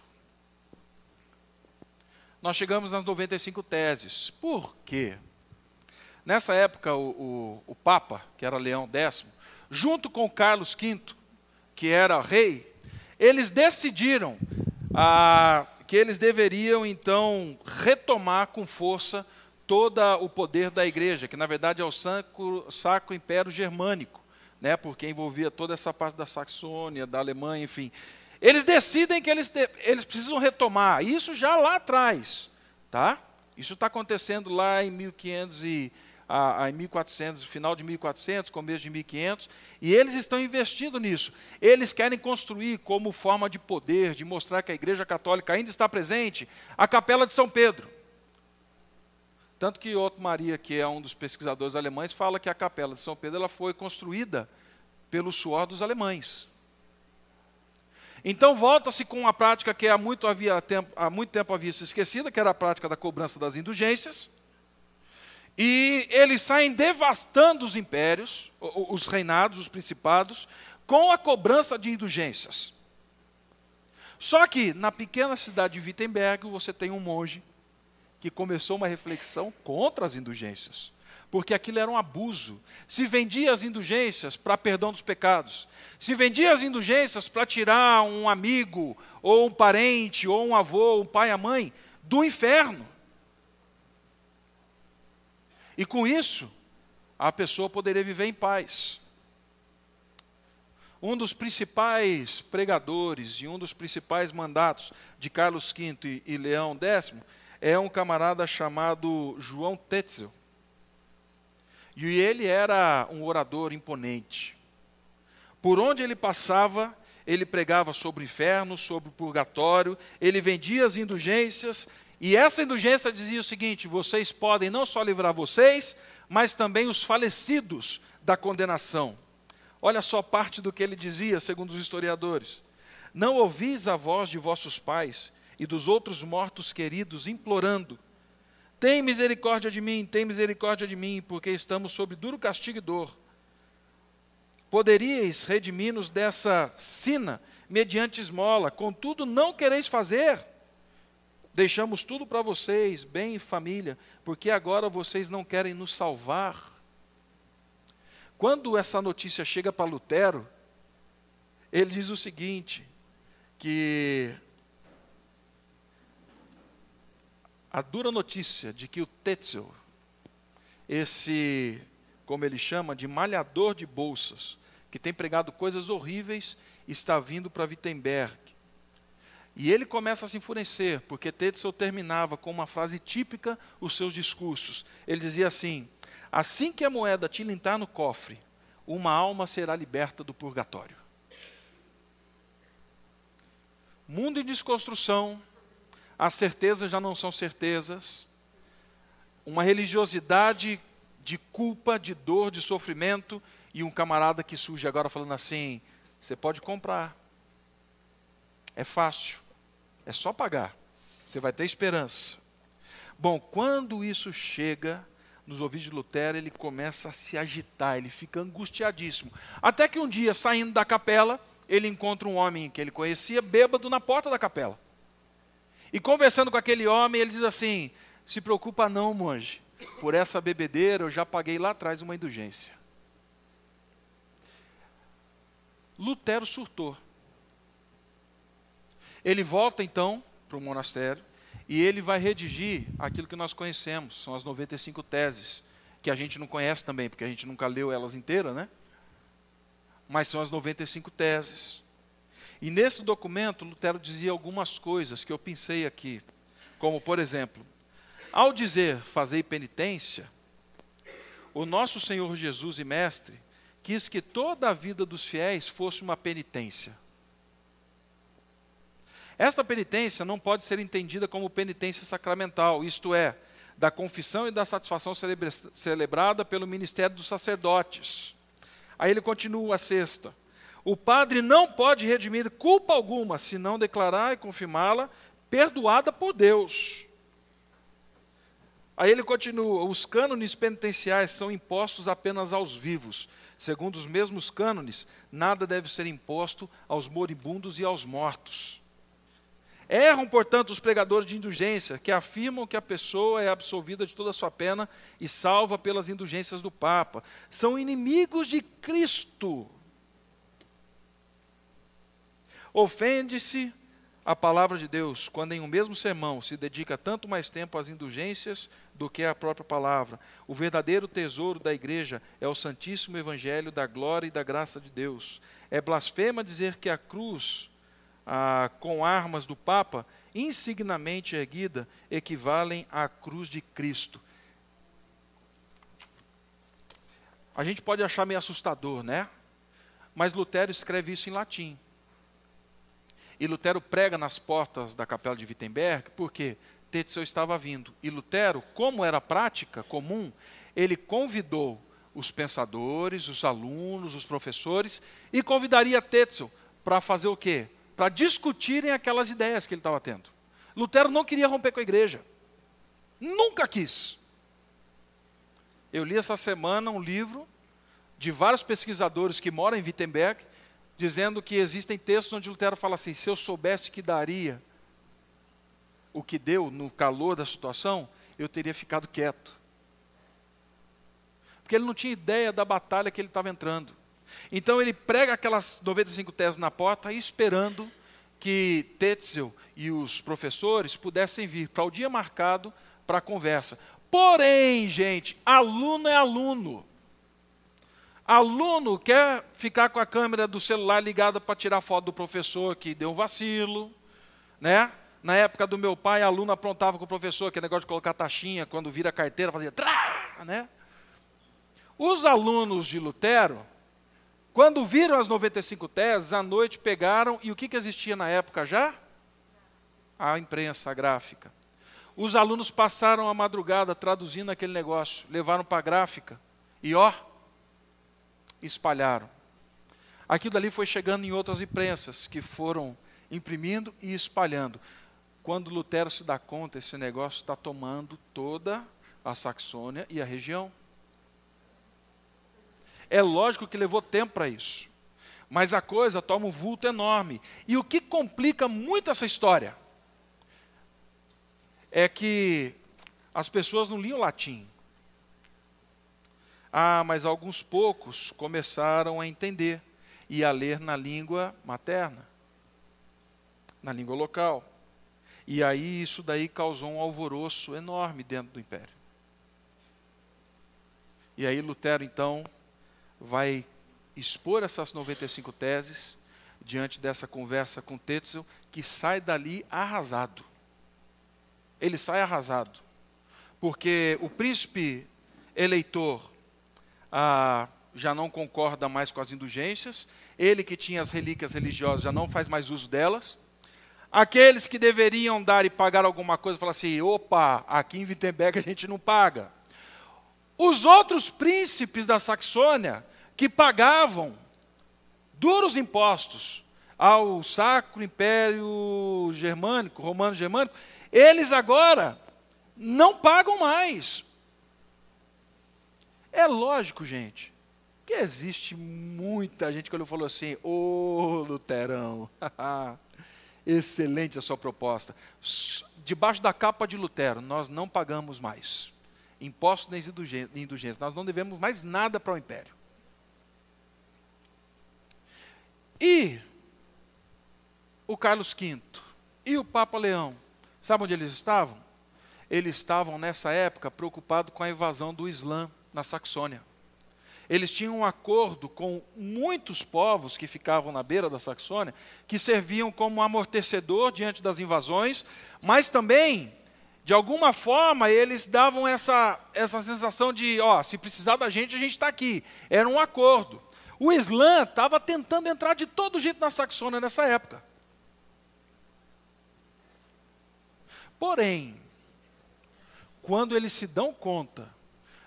Nós chegamos nas 95 teses. Por quê? Nessa época, o, o, o Papa, que era Leão X, junto com Carlos V, que era rei, eles decidiram ah, que eles deveriam então retomar com força todo o poder da igreja, que na verdade é o Sacro, Sacro Império Germânico, né, porque envolvia toda essa parte da Saxônia, da Alemanha, enfim. Eles decidem que eles, eles precisam retomar, isso já lá atrás, tá? Isso está acontecendo lá em 1500 e a, a, em 1400, final de 1400, começo de 1500, e eles estão investindo nisso. Eles querem construir como forma de poder, de mostrar que a Igreja Católica ainda está presente, a Capela de São Pedro. Tanto que Otto Maria, que é um dos pesquisadores alemães, fala que a Capela de São Pedro ela foi construída pelo suor dos alemães. Então volta-se com uma prática que há muito, havia tempo, há muito tempo havia se esquecida, que era a prática da cobrança das indulgências. E eles saem devastando os impérios, os reinados, os principados, com a cobrança de indulgências. Só que na pequena cidade de Wittenberg você tem um monge que começou uma reflexão contra as indulgências, porque aquilo era um abuso. Se vendia as indulgências para perdão dos pecados, se vendia as indulgências para tirar um amigo, ou um parente, ou um avô, um pai, a mãe do inferno. E com isso, a pessoa poderia viver em paz. Um dos principais pregadores e um dos principais mandatos de Carlos V e Leão X é um camarada chamado João Tetzel. E ele era um orador imponente. Por onde ele passava, ele pregava sobre o inferno, sobre o purgatório, ele vendia as indulgências e essa indulgência dizia o seguinte: vocês podem não só livrar vocês, mas também os falecidos da condenação. Olha só parte do que ele dizia, segundo os historiadores. Não ouvis a voz de vossos pais e dos outros mortos queridos implorando: Tem misericórdia de mim, tem misericórdia de mim, porque estamos sob duro castigo e dor. Poderíeis redimir-nos dessa sina mediante esmola, contudo não quereis fazer. Deixamos tudo para vocês, bem e família, porque agora vocês não querem nos salvar. Quando essa notícia chega para Lutero, ele diz o seguinte: que a dura notícia de que o Tetzel, esse, como ele chama, de malhador de bolsas, que tem pregado coisas horríveis, está vindo para Wittenberg. E ele começa a se enfurecer, porque Tetzel terminava com uma frase típica os seus discursos. Ele dizia assim: Assim que a moeda tilintar no cofre, uma alma será liberta do purgatório. Mundo em desconstrução, as certezas já não são certezas, uma religiosidade de culpa, de dor, de sofrimento, e um camarada que surge agora falando assim: você pode comprar, é fácil. É só pagar. Você vai ter esperança. Bom, quando isso chega nos ouvidos de Lutero, ele começa a se agitar, ele fica angustiadíssimo. Até que um dia, saindo da capela, ele encontra um homem que ele conhecia, bêbado, na porta da capela. E conversando com aquele homem, ele diz assim: Se preocupa não, monge, por essa bebedeira eu já paguei lá atrás uma indulgência. Lutero surtou. Ele volta então para o monastério e ele vai redigir aquilo que nós conhecemos, são as 95 teses, que a gente não conhece também, porque a gente nunca leu elas inteiras, né? Mas são as 95 teses. E nesse documento, Lutero dizia algumas coisas que eu pensei aqui, como por exemplo, ao dizer fazei penitência, o nosso Senhor Jesus e Mestre quis que toda a vida dos fiéis fosse uma penitência. Esta penitência não pode ser entendida como penitência sacramental, isto é, da confissão e da satisfação celebra celebrada pelo ministério dos sacerdotes. Aí ele continua a sexta. O padre não pode redimir culpa alguma, se não declarar e confirmá-la perdoada por Deus. Aí ele continua: os cânones penitenciais são impostos apenas aos vivos. Segundo os mesmos cânones, nada deve ser imposto aos moribundos e aos mortos. Erram, portanto, os pregadores de indulgência, que afirmam que a pessoa é absolvida de toda a sua pena e salva pelas indulgências do Papa. São inimigos de Cristo. Ofende-se a palavra de Deus quando em um mesmo sermão se dedica tanto mais tempo às indulgências do que à própria palavra. O verdadeiro tesouro da igreja é o santíssimo evangelho da glória e da graça de Deus. É blasfema dizer que a cruz ah, com armas do Papa, insignamente erguida, equivalem à cruz de Cristo. A gente pode achar meio assustador, né? Mas Lutero escreve isso em latim. E Lutero prega nas portas da capela de Wittenberg, porque Tetzel estava vindo. E Lutero, como era prática comum, ele convidou os pensadores, os alunos, os professores, e convidaria Tetzel para fazer o quê? Para discutirem aquelas ideias que ele estava tendo. Lutero não queria romper com a igreja. Nunca quis. Eu li essa semana um livro de vários pesquisadores que moram em Wittenberg, dizendo que existem textos onde Lutero fala assim: se eu soubesse que daria o que deu no calor da situação, eu teria ficado quieto. Porque ele não tinha ideia da batalha que ele estava entrando. Então ele prega aquelas 95 teses na porta, esperando que Tetzel e os professores pudessem vir para o dia marcado para a conversa. Porém, gente, aluno é aluno. Aluno quer ficar com a câmera do celular ligada para tirar foto do professor que deu um vacilo, né? Na época do meu pai, aluno aprontava com o professor, que negócio de colocar taxinha, quando vira carteira, fazia trá, né? Os alunos de Lutero, quando viram as 95 teses, à noite pegaram, e o que, que existia na época já? A imprensa gráfica. Os alunos passaram a madrugada traduzindo aquele negócio, levaram para a gráfica e ó, espalharam. Aquilo ali foi chegando em outras imprensas que foram imprimindo e espalhando. Quando Lutero se dá conta, esse negócio está tomando toda a Saxônia e a região. É lógico que levou tempo para isso. Mas a coisa toma um vulto enorme. E o que complica muito essa história é que as pessoas não liam latim. Ah, mas alguns poucos começaram a entender e a ler na língua materna, na língua local. E aí isso daí causou um alvoroço enorme dentro do império. E aí Lutero então vai expor essas 95 teses diante dessa conversa com Tetzel, que sai dali arrasado. Ele sai arrasado. Porque o príncipe eleitor ah, já não concorda mais com as indulgências, ele que tinha as relíquias religiosas já não faz mais uso delas. Aqueles que deveriam dar e pagar alguma coisa, falam assim: opa, aqui em Wittenberg a gente não paga. Os outros príncipes da Saxônia, que pagavam duros impostos ao Sacro Império Germânico, Romano Germânico, eles agora não pagam mais. É lógico, gente, que existe muita gente quando falou assim: Ô oh, Luterão, excelente a sua proposta. Debaixo da capa de Lutero, nós não pagamos mais impostos nem indulgências, nós não devemos mais nada para o império. E o Carlos V e o Papa Leão, sabe onde eles estavam? Eles estavam nessa época preocupados com a invasão do Islã na Saxônia. Eles tinham um acordo com muitos povos que ficavam na beira da Saxônia, que serviam como amortecedor diante das invasões, mas também, de alguma forma, eles davam essa, essa sensação de: ó, se precisar da gente, a gente está aqui. Era um acordo. O Islã estava tentando entrar de todo jeito na Saxônia nessa época. Porém, quando eles se dão conta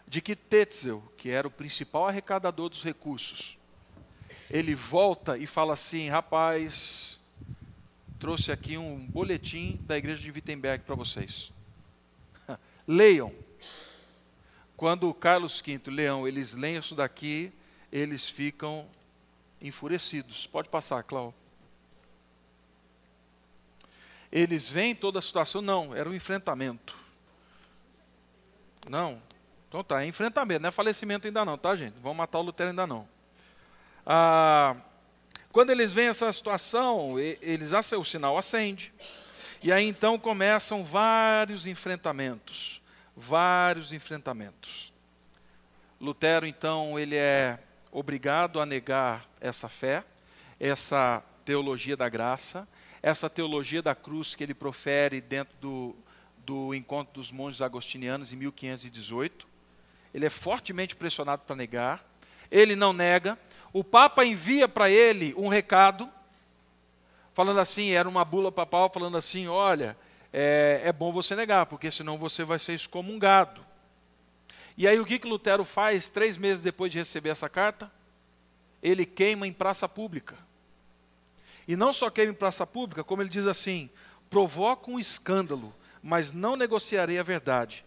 de que Tetzel, que era o principal arrecadador dos recursos, ele volta e fala assim: rapaz, trouxe aqui um boletim da igreja de Wittenberg para vocês. Leiam. Quando Carlos V Leão, eles leem isso daqui, eles ficam enfurecidos. Pode passar, Cláudio. Eles veem toda a situação, não, era um enfrentamento. Não, então tá, é enfrentamento, não é falecimento ainda não, tá, gente? Vão matar o Lutero ainda não. Ah, quando eles veem essa situação, eles o sinal acende. E aí então começam vários enfrentamentos, vários enfrentamentos. Lutero então ele é obrigado a negar essa fé, essa teologia da graça, essa teologia da cruz que ele profere dentro do, do encontro dos monges agostinianos em 1518 ele é fortemente pressionado para negar, ele não nega. O Papa envia para ele um recado, falando assim: era uma bula papal falando assim: olha, é, é bom você negar, porque senão você vai ser excomungado. E aí o que, que Lutero faz três meses depois de receber essa carta? Ele queima em praça pública. E não só queima em praça pública, como ele diz assim: provoca um escândalo, mas não negociarei a verdade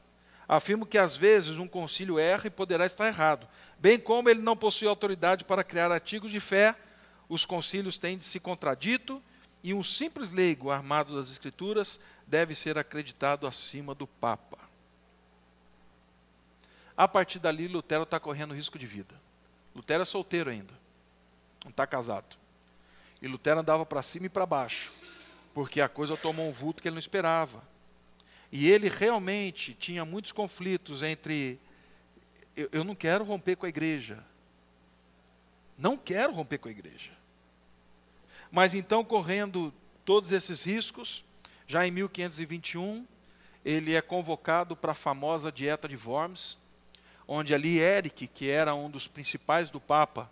Afirmo que às vezes um concílio erra e poderá estar errado, bem como ele não possui autoridade para criar artigos de fé, os concílios têm de se contradito e um simples leigo armado das Escrituras deve ser acreditado acima do Papa. A partir dali, Lutero está correndo risco de vida. Lutero é solteiro ainda, não está casado. E Lutero andava para cima e para baixo, porque a coisa tomou um vulto que ele não esperava. E ele realmente tinha muitos conflitos entre. Eu, eu não quero romper com a igreja. Não quero romper com a igreja. Mas então, correndo todos esses riscos, já em 1521, ele é convocado para a famosa Dieta de Worms, onde ali Eric, que era um dos principais do Papa,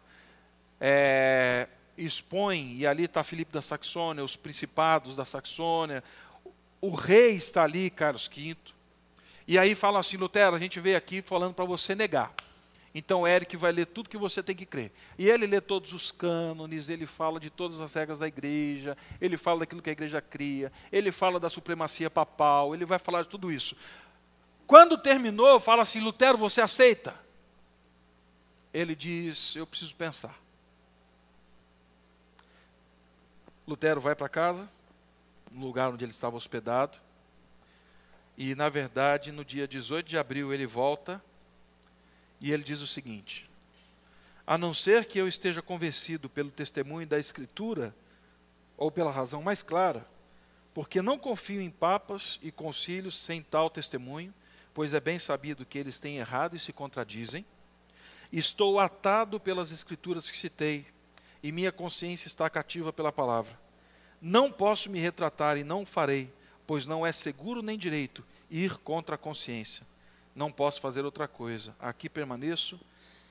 é, expõe, e ali está Filipe da Saxônia, os principados da Saxônia, o rei está ali, Carlos V, e aí fala assim, Lutero, a gente veio aqui falando para você negar. Então Eric vai ler tudo que você tem que crer. E ele lê todos os cânones, ele fala de todas as regras da igreja, ele fala daquilo que a igreja cria, ele fala da supremacia papal, ele vai falar de tudo isso. Quando terminou, fala assim: Lutero, você aceita? Ele diz: Eu preciso pensar. Lutero vai para casa, no lugar onde ele estava hospedado, e na verdade, no dia 18 de abril, ele volta e ele diz o seguinte: A não ser que eu esteja convencido pelo testemunho da Escritura, ou pela razão mais clara, porque não confio em papas e concílios sem tal testemunho, pois é bem sabido que eles têm errado e se contradizem. Estou atado pelas Escrituras que citei, e minha consciência está cativa pela palavra. Não posso me retratar e não farei, pois não é seguro nem direito ir contra a consciência não posso fazer outra coisa. Aqui permaneço,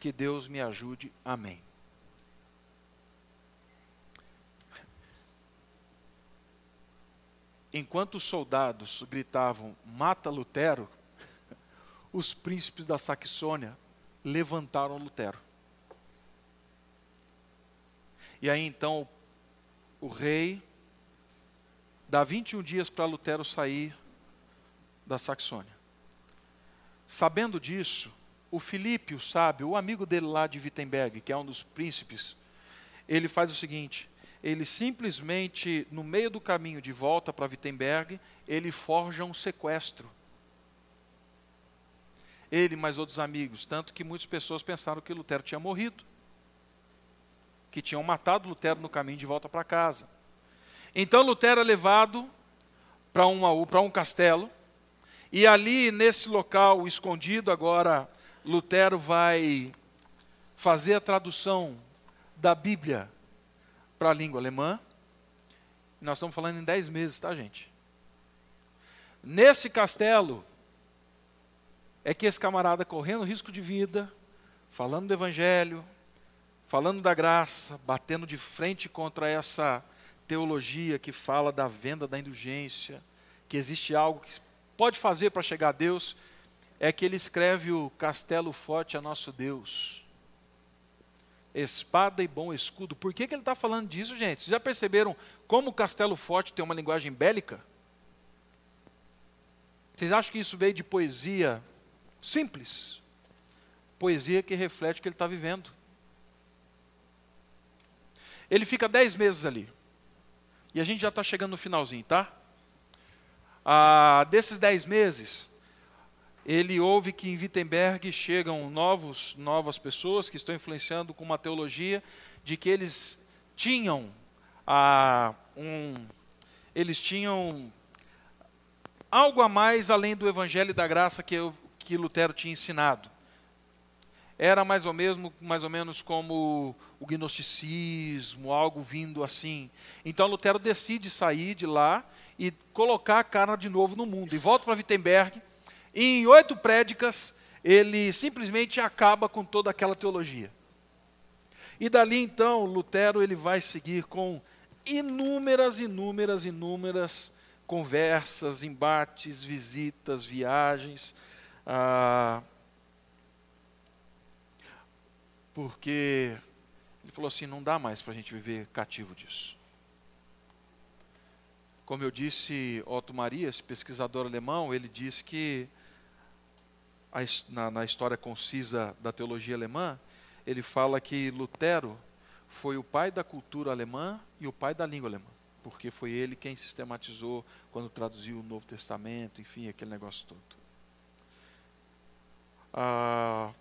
que Deus me ajude. Amém. Enquanto os soldados gritavam: Mata Lutero, os príncipes da Saxônia levantaram Lutero. E aí então o rei dá 21 dias para Lutero sair da Saxônia. Sabendo disso, o Filipe, o sábio, o amigo dele lá de Wittenberg, que é um dos príncipes, ele faz o seguinte: ele simplesmente, no meio do caminho de volta para Wittenberg, ele forja um sequestro. Ele e mais outros amigos, tanto que muitas pessoas pensaram que Lutero tinha morrido, que tinham matado Lutero no caminho de volta para casa. Então Lutero é levado para um castelo, e ali, nesse local escondido, agora, Lutero vai fazer a tradução da Bíblia para a língua alemã. Nós estamos falando em dez meses, tá, gente? Nesse castelo, é que esse camarada, correndo risco de vida, falando do Evangelho, falando da graça, batendo de frente contra essa teologia que fala da venda da indulgência, que existe algo que pode fazer para chegar a Deus é que ele escreve o castelo forte a nosso Deus. Espada e bom escudo. Por que, que ele está falando disso, gente? Vocês já perceberam como o castelo forte tem uma linguagem bélica? Vocês acham que isso veio de poesia simples? Poesia que reflete o que ele está vivendo. Ele fica dez meses ali. E a gente já está chegando no finalzinho, tá? Ah, desses dez meses, ele ouve que em Wittenberg chegam novos, novas pessoas que estão influenciando com uma teologia de que eles tinham ah, um, eles tinham algo a mais além do evangelho da graça que, eu, que Lutero tinha ensinado. Era mais ou, mesmo, mais ou menos como o gnosticismo, algo vindo assim. Então Lutero decide sair de lá e colocar a cara de novo no mundo. E volta para Wittenberg. E em oito prédicas, ele simplesmente acaba com toda aquela teologia. E dali então, Lutero ele vai seguir com inúmeras, inúmeras, inúmeras conversas, embates, visitas, viagens. Ah, porque ele falou assim: não dá mais para a gente viver cativo disso. Como eu disse, Otto Maria, esse pesquisador alemão, ele disse que na, na história concisa da teologia alemã, ele fala que Lutero foi o pai da cultura alemã e o pai da língua alemã, porque foi ele quem sistematizou quando traduziu o Novo Testamento, enfim, aquele negócio todo. Ah,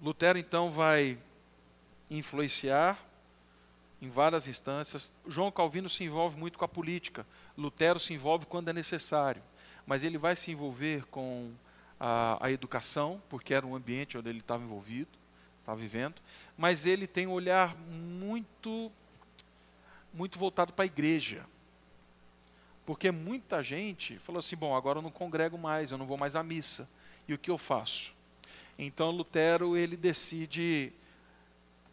Lutero então vai influenciar em várias instâncias. João Calvino se envolve muito com a política. Lutero se envolve quando é necessário. Mas ele vai se envolver com a, a educação, porque era um ambiente onde ele estava envolvido, estava vivendo. Mas ele tem um olhar muito, muito voltado para a igreja. Porque muita gente falou assim: bom, agora eu não congrego mais, eu não vou mais à missa. E o que eu faço? Então Lutero ele decide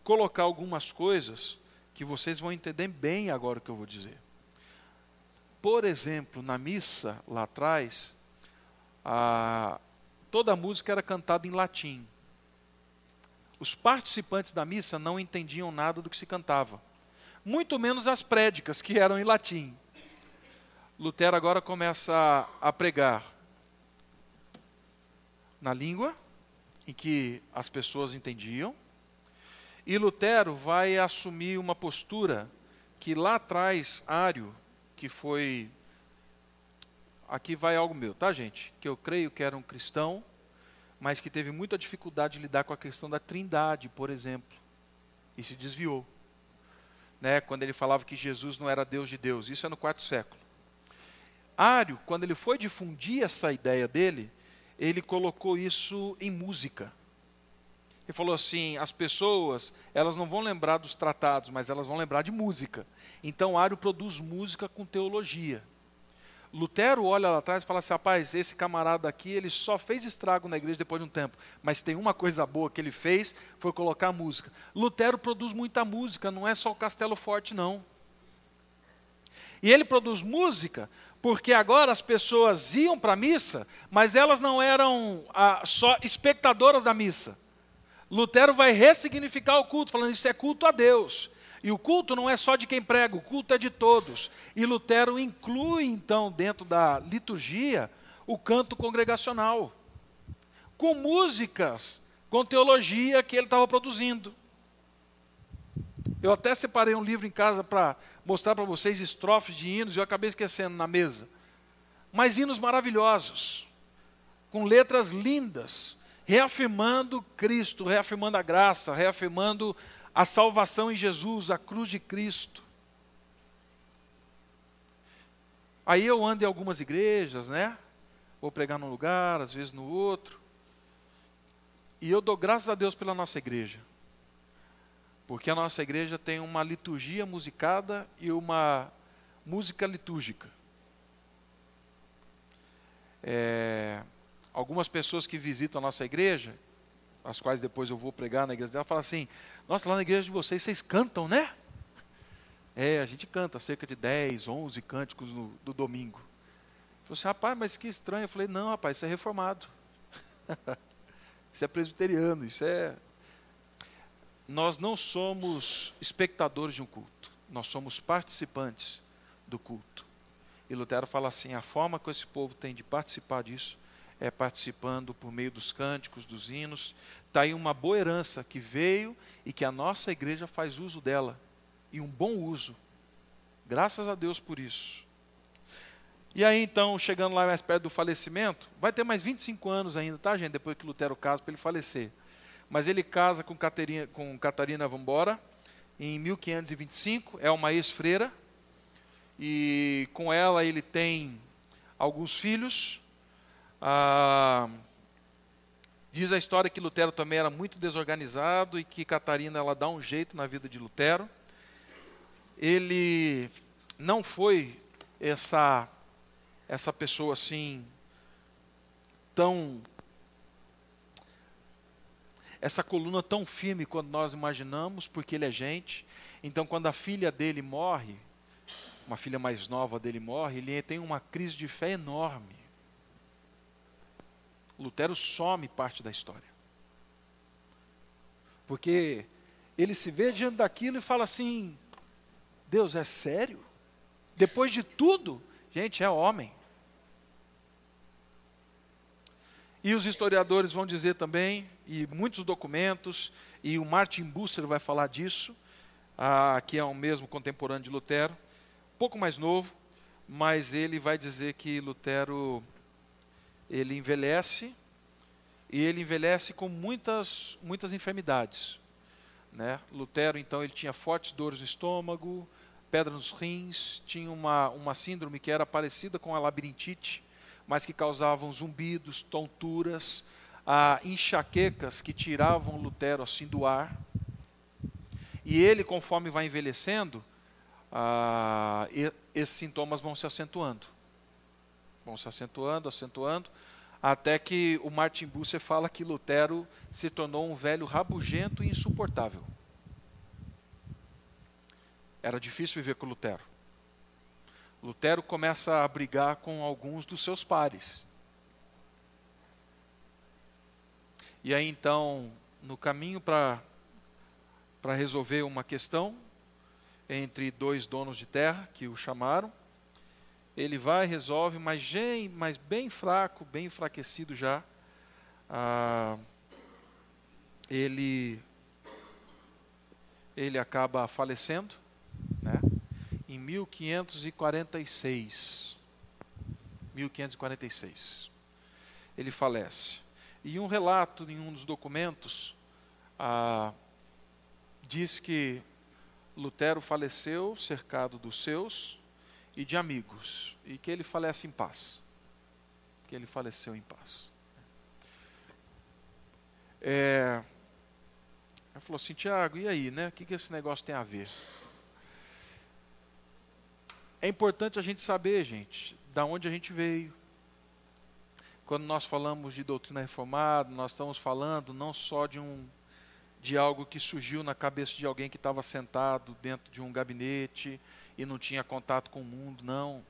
colocar algumas coisas que vocês vão entender bem agora o que eu vou dizer. Por exemplo, na missa lá atrás, a, toda a música era cantada em latim. Os participantes da missa não entendiam nada do que se cantava, muito menos as prédicas, que eram em latim. Lutero agora começa a, a pregar na língua em que as pessoas entendiam, e Lutero vai assumir uma postura que lá atrás, Ário, que foi. Aqui vai algo meu, tá, gente? Que eu creio que era um cristão, mas que teve muita dificuldade de lidar com a questão da trindade, por exemplo, e se desviou. Né, quando ele falava que Jesus não era Deus de Deus, isso é no quarto século. Ário, quando ele foi difundir essa ideia dele, ele colocou isso em música. Ele falou assim: as pessoas, elas não vão lembrar dos tratados, mas elas vão lembrar de música. Então, Ário produz música com teologia. Lutero olha lá atrás e fala assim: rapaz, esse camarada aqui, ele só fez estrago na igreja depois de um tempo, mas tem uma coisa boa que ele fez, foi colocar música. Lutero produz muita música, não é só o Castelo Forte, não. E ele produz música porque agora as pessoas iam para a missa, mas elas não eram ah, só espectadoras da missa. Lutero vai ressignificar o culto, falando isso é culto a Deus. E o culto não é só de quem prega, o culto é de todos. E Lutero inclui, então, dentro da liturgia, o canto congregacional, com músicas, com teologia que ele estava produzindo. Eu até separei um livro em casa para mostrar para vocês estrofes de hinos, e eu acabei esquecendo na mesa. Mas hinos maravilhosos, com letras lindas, reafirmando Cristo, reafirmando a graça, reafirmando a salvação em Jesus, a cruz de Cristo. Aí eu ando em algumas igrejas, né? Vou pregar num lugar, às vezes no outro. E eu dou graças a Deus pela nossa igreja. Porque a nossa igreja tem uma liturgia musicada e uma música litúrgica. É, algumas pessoas que visitam a nossa igreja, as quais depois eu vou pregar na igreja dela, falam assim: Nossa, lá na igreja de vocês, vocês cantam, né? É, a gente canta cerca de 10, 11 cânticos no, do domingo. Falei assim, rapaz, mas que estranho. Eu falei, não, rapaz, isso é reformado. isso é presbiteriano, isso é. Nós não somos espectadores de um culto, nós somos participantes do culto. E Lutero fala assim: a forma que esse povo tem de participar disso é, participando por meio dos cânticos, dos hinos. Está aí uma boa herança que veio e que a nossa igreja faz uso dela. E um bom uso. Graças a Deus por isso. E aí então, chegando lá mais perto do falecimento, vai ter mais 25 anos ainda, tá, gente? Depois que Lutero casa para ele falecer. Mas ele casa com Catarina, com Catarina Vambora em 1525, é uma ex-freira. E com ela ele tem alguns filhos. Ah, diz a história que Lutero também era muito desorganizado e que Catarina ela dá um jeito na vida de Lutero. Ele não foi essa essa pessoa assim tão essa coluna tão firme quando nós imaginamos, porque ele é gente. Então, quando a filha dele morre, uma filha mais nova dele morre, ele tem uma crise de fé enorme. Lutero some parte da história. Porque ele se vê diante daquilo e fala assim: Deus, é sério? Depois de tudo, gente, é homem. E os historiadores vão dizer também, e muitos documentos, e o Martin Bucer vai falar disso, ah, que é o mesmo contemporâneo de Lutero, pouco mais novo, mas ele vai dizer que Lutero ele envelhece e ele envelhece com muitas muitas enfermidades, né? Lutero então ele tinha fortes dores no estômago, pedra nos rins, tinha uma uma síndrome que era parecida com a labirintite, mas que causavam zumbidos, tonturas, ah, enxaquecas que tiravam Lutero assim do ar. E ele, conforme vai envelhecendo, ah, esses sintomas vão se acentuando. Vão se acentuando, acentuando, até que o Martin Bucer fala que Lutero se tornou um velho rabugento e insuportável. Era difícil viver com Lutero. Lutero começa a brigar com alguns dos seus pares. E aí então, no caminho para resolver uma questão entre dois donos de terra que o chamaram, ele vai, resolve, mas, mas bem fraco, bem enfraquecido já. Ah, ele, ele acaba falecendo, né? em 1546. 1546. Ele falece. E um relato em um dos documentos ah, diz que Lutero faleceu cercado dos seus e de amigos, e que ele falece em paz. Que ele faleceu em paz. É, ele falou assim, Tiago, e aí, né? O que, que esse negócio tem a ver? É importante a gente saber, gente, da onde a gente veio. Quando nós falamos de doutrina reformada, nós estamos falando não só de um de algo que surgiu na cabeça de alguém que estava sentado dentro de um gabinete e não tinha contato com o mundo, não.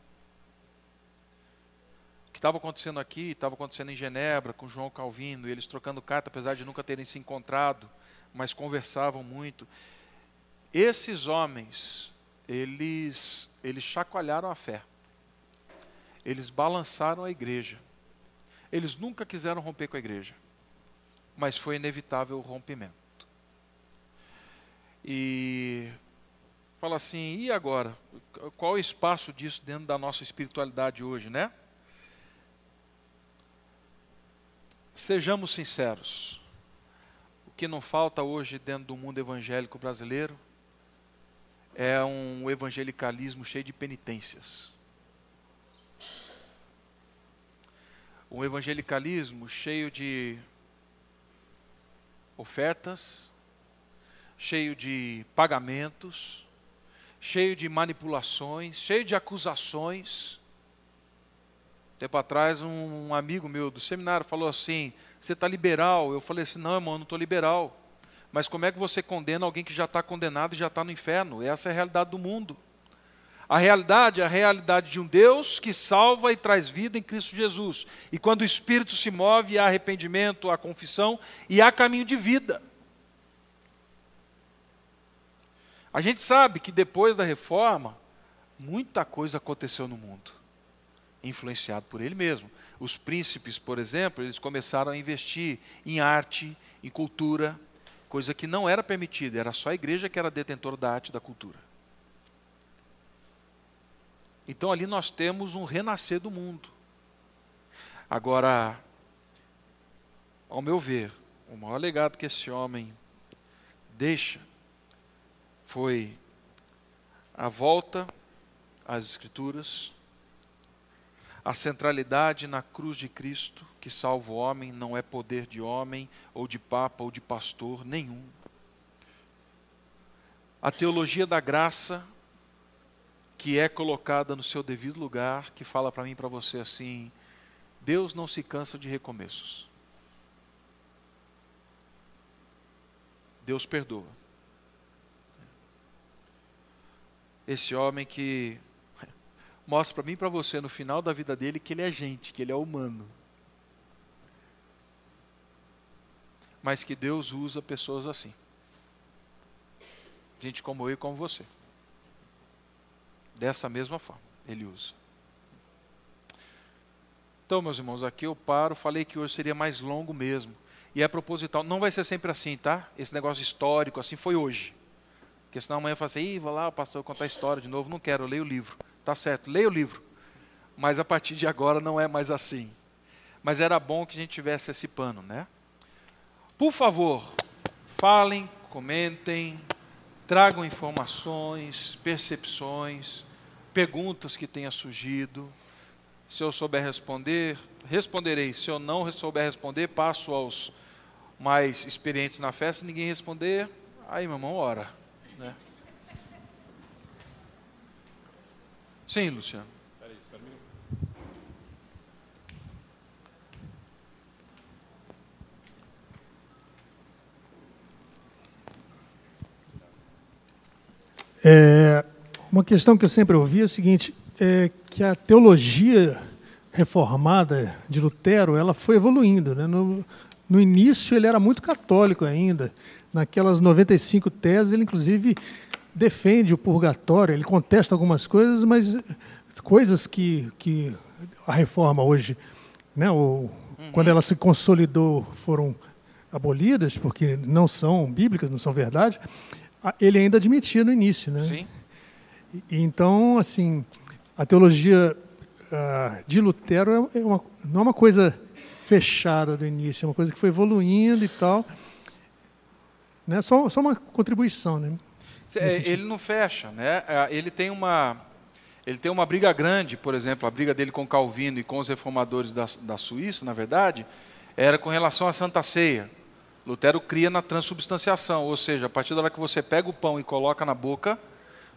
O que estava acontecendo aqui, estava acontecendo em Genebra, com João Calvino, eles trocando carta, apesar de nunca terem se encontrado, mas conversavam muito. Esses homens, eles, eles chacoalharam a fé. Eles balançaram a igreja. Eles nunca quiseram romper com a igreja, mas foi inevitável o rompimento. E fala assim: e agora? Qual o espaço disso dentro da nossa espiritualidade hoje, né? Sejamos sinceros. O que não falta hoje dentro do mundo evangélico brasileiro é um evangelicalismo cheio de penitências. Um evangelicalismo cheio de ofertas, cheio de pagamentos, cheio de manipulações, cheio de acusações. Tempo atrás, um amigo meu do seminário falou assim: Você está liberal? Eu falei assim: Não, irmão, não estou liberal. Mas como é que você condena alguém que já está condenado e já está no inferno? Essa é a realidade do mundo. A realidade é a realidade de um Deus que salva e traz vida em Cristo Jesus. E quando o Espírito se move, há arrependimento, há confissão e há caminho de vida. A gente sabe que depois da reforma, muita coisa aconteceu no mundo, influenciado por ele mesmo. Os príncipes, por exemplo, eles começaram a investir em arte, em cultura, coisa que não era permitida, era só a igreja que era detentora da arte e da cultura. Então ali nós temos um renascer do mundo. Agora, ao meu ver, o maior legado que esse homem deixa foi a volta às Escrituras, a centralidade na cruz de Cristo, que salva o homem, não é poder de homem, ou de papa, ou de pastor, nenhum. A teologia da graça, que é colocada no seu devido lugar, que fala para mim e para você assim: Deus não se cansa de recomeços. Deus perdoa. Esse homem que mostra para mim e para você no final da vida dele que ele é gente, que ele é humano. Mas que Deus usa pessoas assim. Gente como eu e como você. Dessa mesma forma, ele usa. Então, meus irmãos, aqui eu paro. Falei que hoje seria mais longo mesmo. E é proposital. Não vai ser sempre assim, tá? Esse negócio histórico, assim, foi hoje. Porque senão amanhã eu falo assim, Ih, vou lá, o pastor contar a história de novo. Não quero, leio o livro. Tá certo, leia o livro. Mas a partir de agora não é mais assim. Mas era bom que a gente tivesse esse pano, né? Por favor, falem, comentem, tragam informações, percepções, perguntas que tenha surgido. Se eu souber responder, responderei. Se eu não souber responder, passo aos mais experientes na festa. Se ninguém responder, aí, meu irmão, ora. Né? Sim, Luciano. É, uma questão que eu sempre ouvi é o seguinte, é que a teologia reformada de Lutero ela foi evoluindo. Né? No, no início ele era muito católico ainda. Naquelas 95 teses ele inclusive defende o purgatório, ele contesta algumas coisas, mas coisas que, que a reforma hoje, né, o, uhum. quando ela se consolidou, foram abolidas, porque não são bíblicas, não são verdade, ele ainda admitia no início. Né? Sim. Então, assim, a teologia uh, de Lutero é uma, não é uma coisa fechada do início, é uma coisa que foi evoluindo e tal. Né? Só, só uma contribuição. Né? Ele não fecha, né? É, ele tem uma ele tem uma briga grande, por exemplo, a briga dele com Calvino e com os reformadores da, da Suíça, na verdade, era com relação à Santa Ceia. Lutero cria na transubstanciação, ou seja, a partir da hora que você pega o pão e coloca na boca,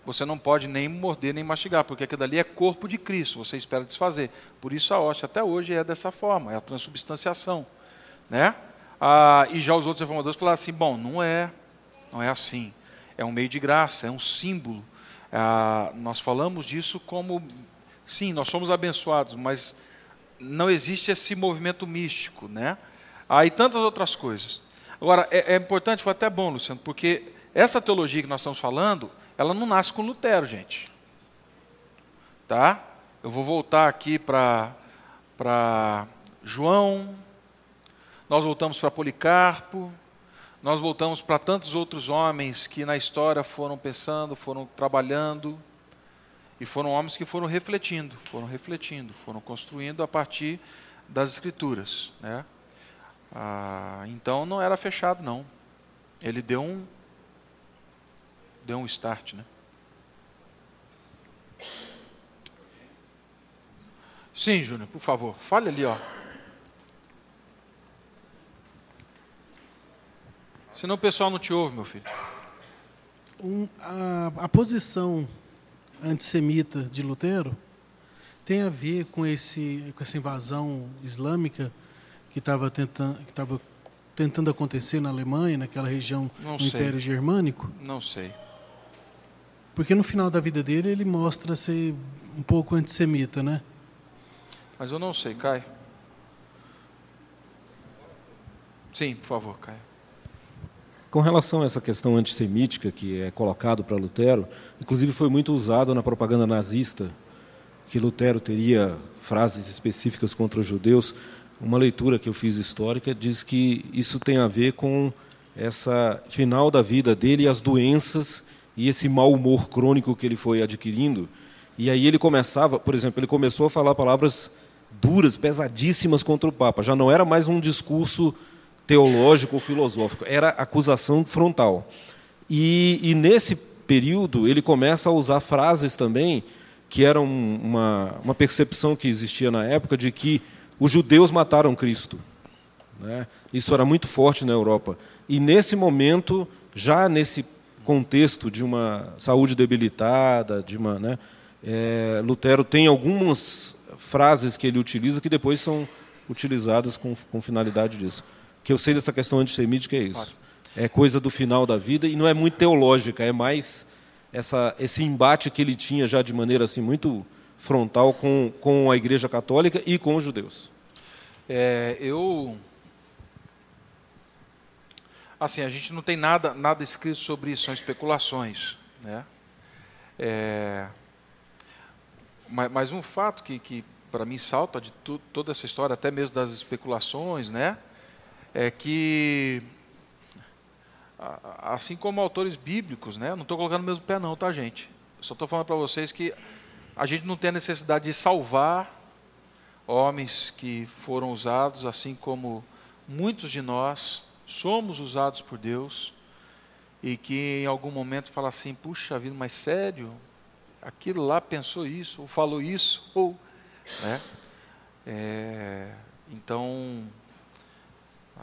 você não pode nem morder nem mastigar, porque aquilo ali é corpo de Cristo, você espera desfazer. Por isso a hóstia até hoje é dessa forma, é a transubstanciação. Né? Ah, e já os outros reformadores falaram assim: bom, não é, não é assim. É um meio de graça, é um símbolo. Ah, nós falamos disso como, sim, nós somos abençoados, mas não existe esse movimento místico, né? Ah, tantas outras coisas. Agora, é, é importante, foi até bom, Luciano, porque essa teologia que nós estamos falando, ela não nasce com Lutero, gente. Tá? Eu vou voltar aqui para João, nós voltamos para Policarpo, nós voltamos para tantos outros homens que na história foram pensando, foram trabalhando, e foram homens que foram refletindo, foram refletindo, foram construindo a partir das Escrituras. Né? Ah, então não era fechado, não. Ele deu um, deu um start, né? Sim, Júnior, por favor, fale ali, ó. Senão o pessoal não te ouve, meu filho. Um, a, a posição antissemita de Lutero tem a ver com, esse, com essa invasão islâmica que estava tentando, que tentando acontecer na Alemanha, naquela região Não do sei. Império Germânico? Não sei. Porque no final da vida dele ele mostra ser um pouco antissemita, né? Mas eu não sei, Caio. Sim, por favor, Caio. Com relação a essa questão antissemítica que é colocado para Lutero, inclusive foi muito usado na propaganda nazista, que Lutero teria frases específicas contra os judeus. Uma leitura que eu fiz histórica diz que isso tem a ver com essa final da vida dele, as doenças e esse mau humor crônico que ele foi adquirindo. E aí ele começava, por exemplo, ele começou a falar palavras duras, pesadíssimas contra o Papa. Já não era mais um discurso teológico ou filosófico, era acusação frontal. E, e nesse período ele começa a usar frases também que eram uma, uma percepção que existia na época de que os judeus mataram Cristo. Né? Isso era muito forte na Europa. E nesse momento, já nesse contexto de uma saúde debilitada, de uma, né, é, Lutero tem algumas frases que ele utiliza que depois são utilizadas com, com finalidade disso. Que eu sei dessa questão antissemítica é isso. Claro. É coisa do final da vida e não é muito teológica, é mais essa, esse embate que ele tinha já de maneira assim muito frontal com, com a Igreja Católica e com os judeus. É, eu assim a gente não tem nada nada escrito sobre isso, são especulações, né? É, mas, mas, um fato que, que para mim salta de tu, toda essa história, até mesmo das especulações, né? É que assim como autores bíblicos, né? Não estou colocando no mesmo pé não, tá, gente? Só estou falando para vocês que a gente não tem a necessidade de salvar homens que foram usados, assim como muitos de nós somos usados por Deus e que em algum momento fala assim: puxa vida, mas sério? Aquilo lá pensou isso, ou falou isso, ou. Né? É, então,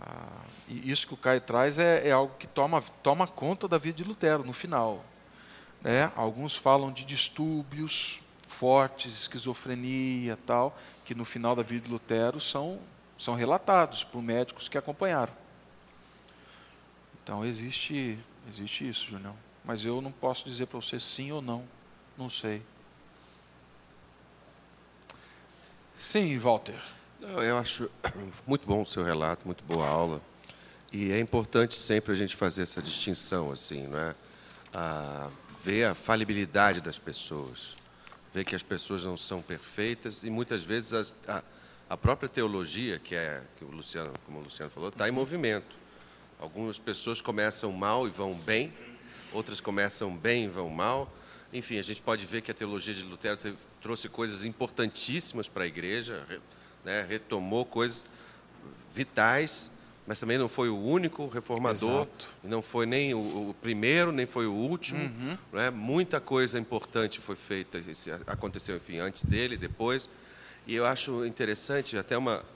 ah, isso que o Caio traz é, é, algo que toma, toma conta da vida de Lutero no final. Né? Alguns falam de distúrbios fortes, esquizofrenia tal, que no final da vida de Lutero são, são relatados por médicos que acompanharam. Então existe, existe isso, Julião. Mas eu não posso dizer para você sim ou não. Não sei. Sim, Walter. Eu acho muito bom o seu relato, muito boa aula. E é importante sempre a gente fazer essa distinção, assim, não é? Ah, ver a falibilidade das pessoas, ver que as pessoas não são perfeitas e muitas vezes as, a, a, própria teologia, que é que o Luciano, como o Luciano falou, está em movimento. Algumas pessoas começam mal e vão bem, outras começam bem e vão mal. Enfim, a gente pode ver que a teologia de Lutero teve, trouxe coisas importantíssimas para a igreja, né, retomou coisas vitais mas também não foi o único reformador, Exato. não foi nem o, o, primeiro, nem foi o último. Uhum. Né? Muita coisa importante foi feita, aconteceu, enfim, antes dele, depois. E eu acho interessante, até uma.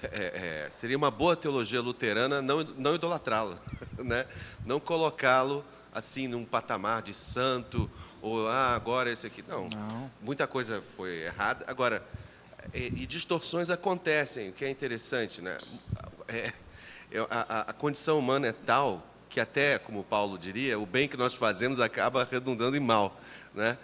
É, é, seria uma boa teologia luterana não, não idolatrá-lo, né? não colocá-lo assim num patamar de santo, ou ah, agora esse aqui. Não, não. muita coisa foi errada. Agora, e, distorções acontecem, o que é interessante. Né? É, a, a, condição humana é tal que até, como Paulo diria, o bem que nós fazemos acaba redundando em mal. Né?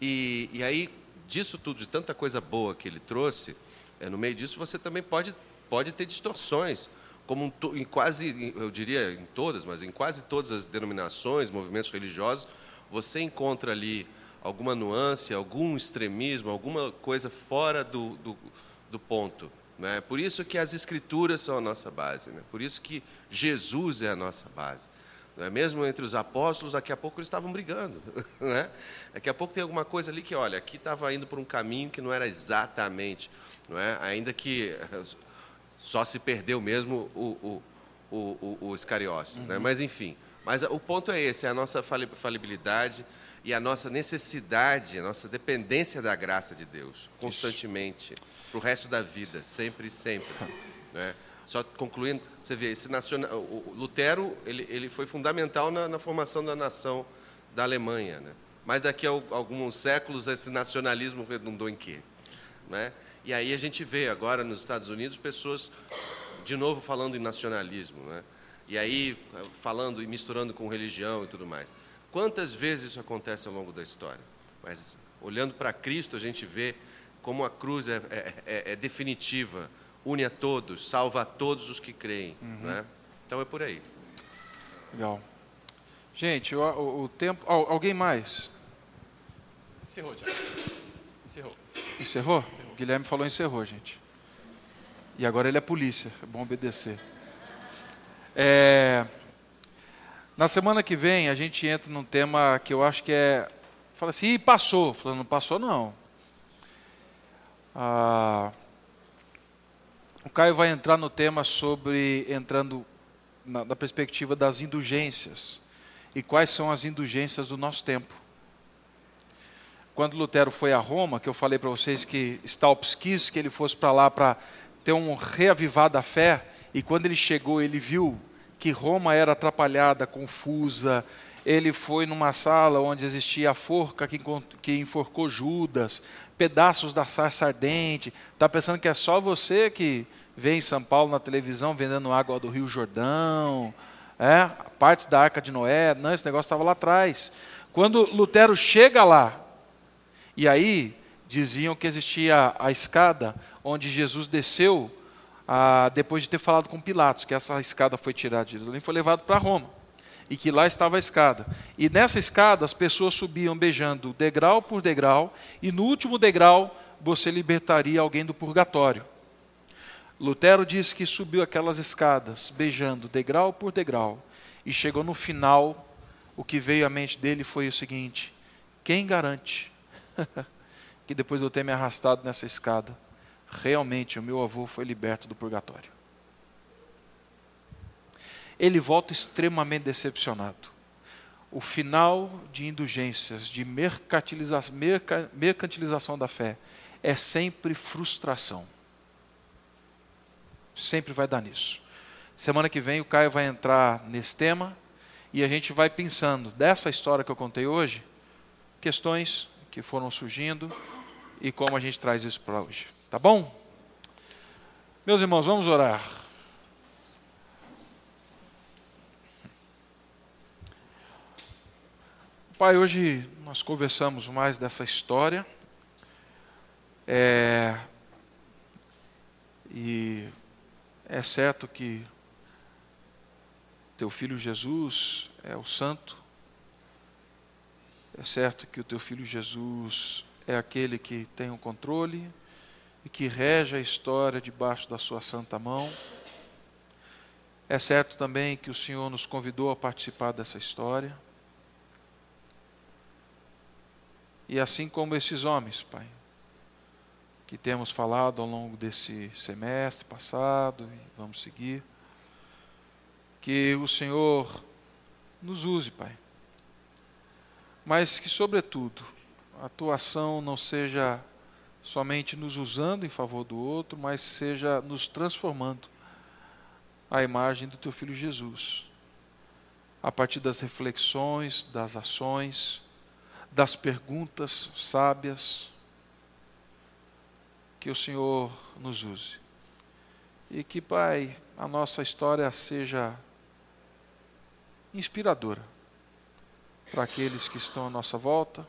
E, e aí, disso tudo, de tanta coisa boa que ele trouxe, é, no meio disso você também pode, pode ter distorções, como em quase, eu diria em todas, mas em quase todas as denominações, movimentos religiosos, você encontra ali alguma nuance, algum extremismo, alguma coisa fora do, do, do ponto. Né? Por isso que as escrituras são a nossa base, né? por isso que Jesus é a nossa base. Né? Mesmo entre os apóstolos, daqui a pouco eles estavam brigando. Né? Daqui a pouco tem alguma coisa ali que, olha, aqui estava indo por um caminho que não era exatamente, não é? ainda que só se perdeu mesmo o, o, o, o Iscariotes. Né? Uhum. Né? Mas, enfim, mas o ponto é esse, é a nossa falibilidade e a nossa necessidade, a nossa dependência da graça de Deus, constantemente. Para o resto da vida, sempre e sempre. Né? Só concluindo, você vê, esse nacional, o Lutero ele, ele foi fundamental na, na formação da nação da Alemanha. Né? Mas daqui a alguns séculos esse nacionalismo redundou em quê? Né? E aí a gente vê agora nos Estados Unidos pessoas, de novo, falando em nacionalismo. Né? E aí falando e misturando com religião e tudo mais. Quantas vezes isso acontece ao longo da história? Mas olhando para Cristo, a gente vê como a cruz é, é, é, é definitiva, une a todos, salva a todos os que creem. Uhum. Né? Então é por aí. Legal. Gente, o, o, o tempo. Oh, alguém mais? Encerrou, Tiago. Encerrou. Encerrou? encerrou? O Guilherme falou encerrou, gente. E agora ele é polícia, é bom obedecer. É, na semana que vem a gente entra num tema que eu acho que é. Fala assim, e passou. Falando, não passou não. Ah, o Caio vai entrar no tema sobre, entrando na, na perspectiva das indulgências. E quais são as indulgências do nosso tempo. Quando Lutero foi a Roma, que eu falei para vocês que Stalps quis que ele fosse para lá para ter um reavivar da fé, e quando ele chegou, ele viu que Roma era atrapalhada, confusa, ele foi numa sala onde existia a forca que, enforcou Judas, pedaços da sarça ardente. Está pensando que é só você que vê em São Paulo na televisão vendendo água do Rio Jordão, é, partes da Arca de Noé. Não, esse negócio estava lá atrás. Quando Lutero chega lá, e aí diziam que existia a escada onde Jesus desceu ah, depois de ter falado com Pilatos, que essa escada foi tirada de Jerusalém foi levado para Roma e que lá estava a escada. E nessa escada as pessoas subiam beijando degrau por degrau, e no último degrau você libertaria alguém do purgatório. Lutero disse que subiu aquelas escadas, beijando degrau por degrau, e chegou no final, o que veio à mente dele foi o seguinte: quem garante que depois de eu ter me arrastado nessa escada, realmente o meu avô foi liberto do purgatório? Ele volta extremamente decepcionado. O final de indulgências, de mercantilização, mercantilização da fé, é sempre frustração sempre vai dar nisso. Semana que vem o Caio vai entrar nesse tema e a gente vai pensando dessa história que eu contei hoje, questões que foram surgindo e como a gente traz isso para hoje. Tá bom? Meus irmãos, vamos orar. Pai, hoje nós conversamos mais dessa história. É, e é certo que teu filho Jesus é o santo. É certo que o teu filho Jesus é aquele que tem o controle e que rege a história debaixo da sua santa mão. É certo também que o Senhor nos convidou a participar dessa história. E assim como esses homens, Pai, que temos falado ao longo desse semestre passado e vamos seguir. Que o Senhor nos use, Pai. Mas que, sobretudo, a tua ação não seja somente nos usando em favor do outro, mas seja nos transformando à imagem do teu filho Jesus. A partir das reflexões, das ações, das perguntas sábias, que o Senhor nos use. E que, Pai, a nossa história seja inspiradora para aqueles que estão à nossa volta,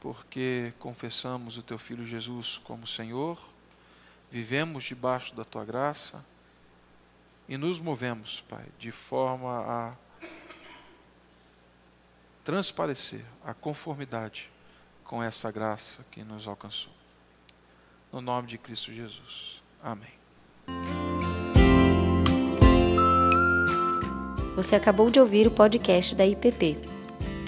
porque confessamos o Teu Filho Jesus como Senhor, vivemos debaixo da Tua graça e nos movemos, Pai, de forma a transparecer a conformidade com essa graça que nos alcançou. No nome de Cristo Jesus. Amém. Você acabou de ouvir o podcast da IPP.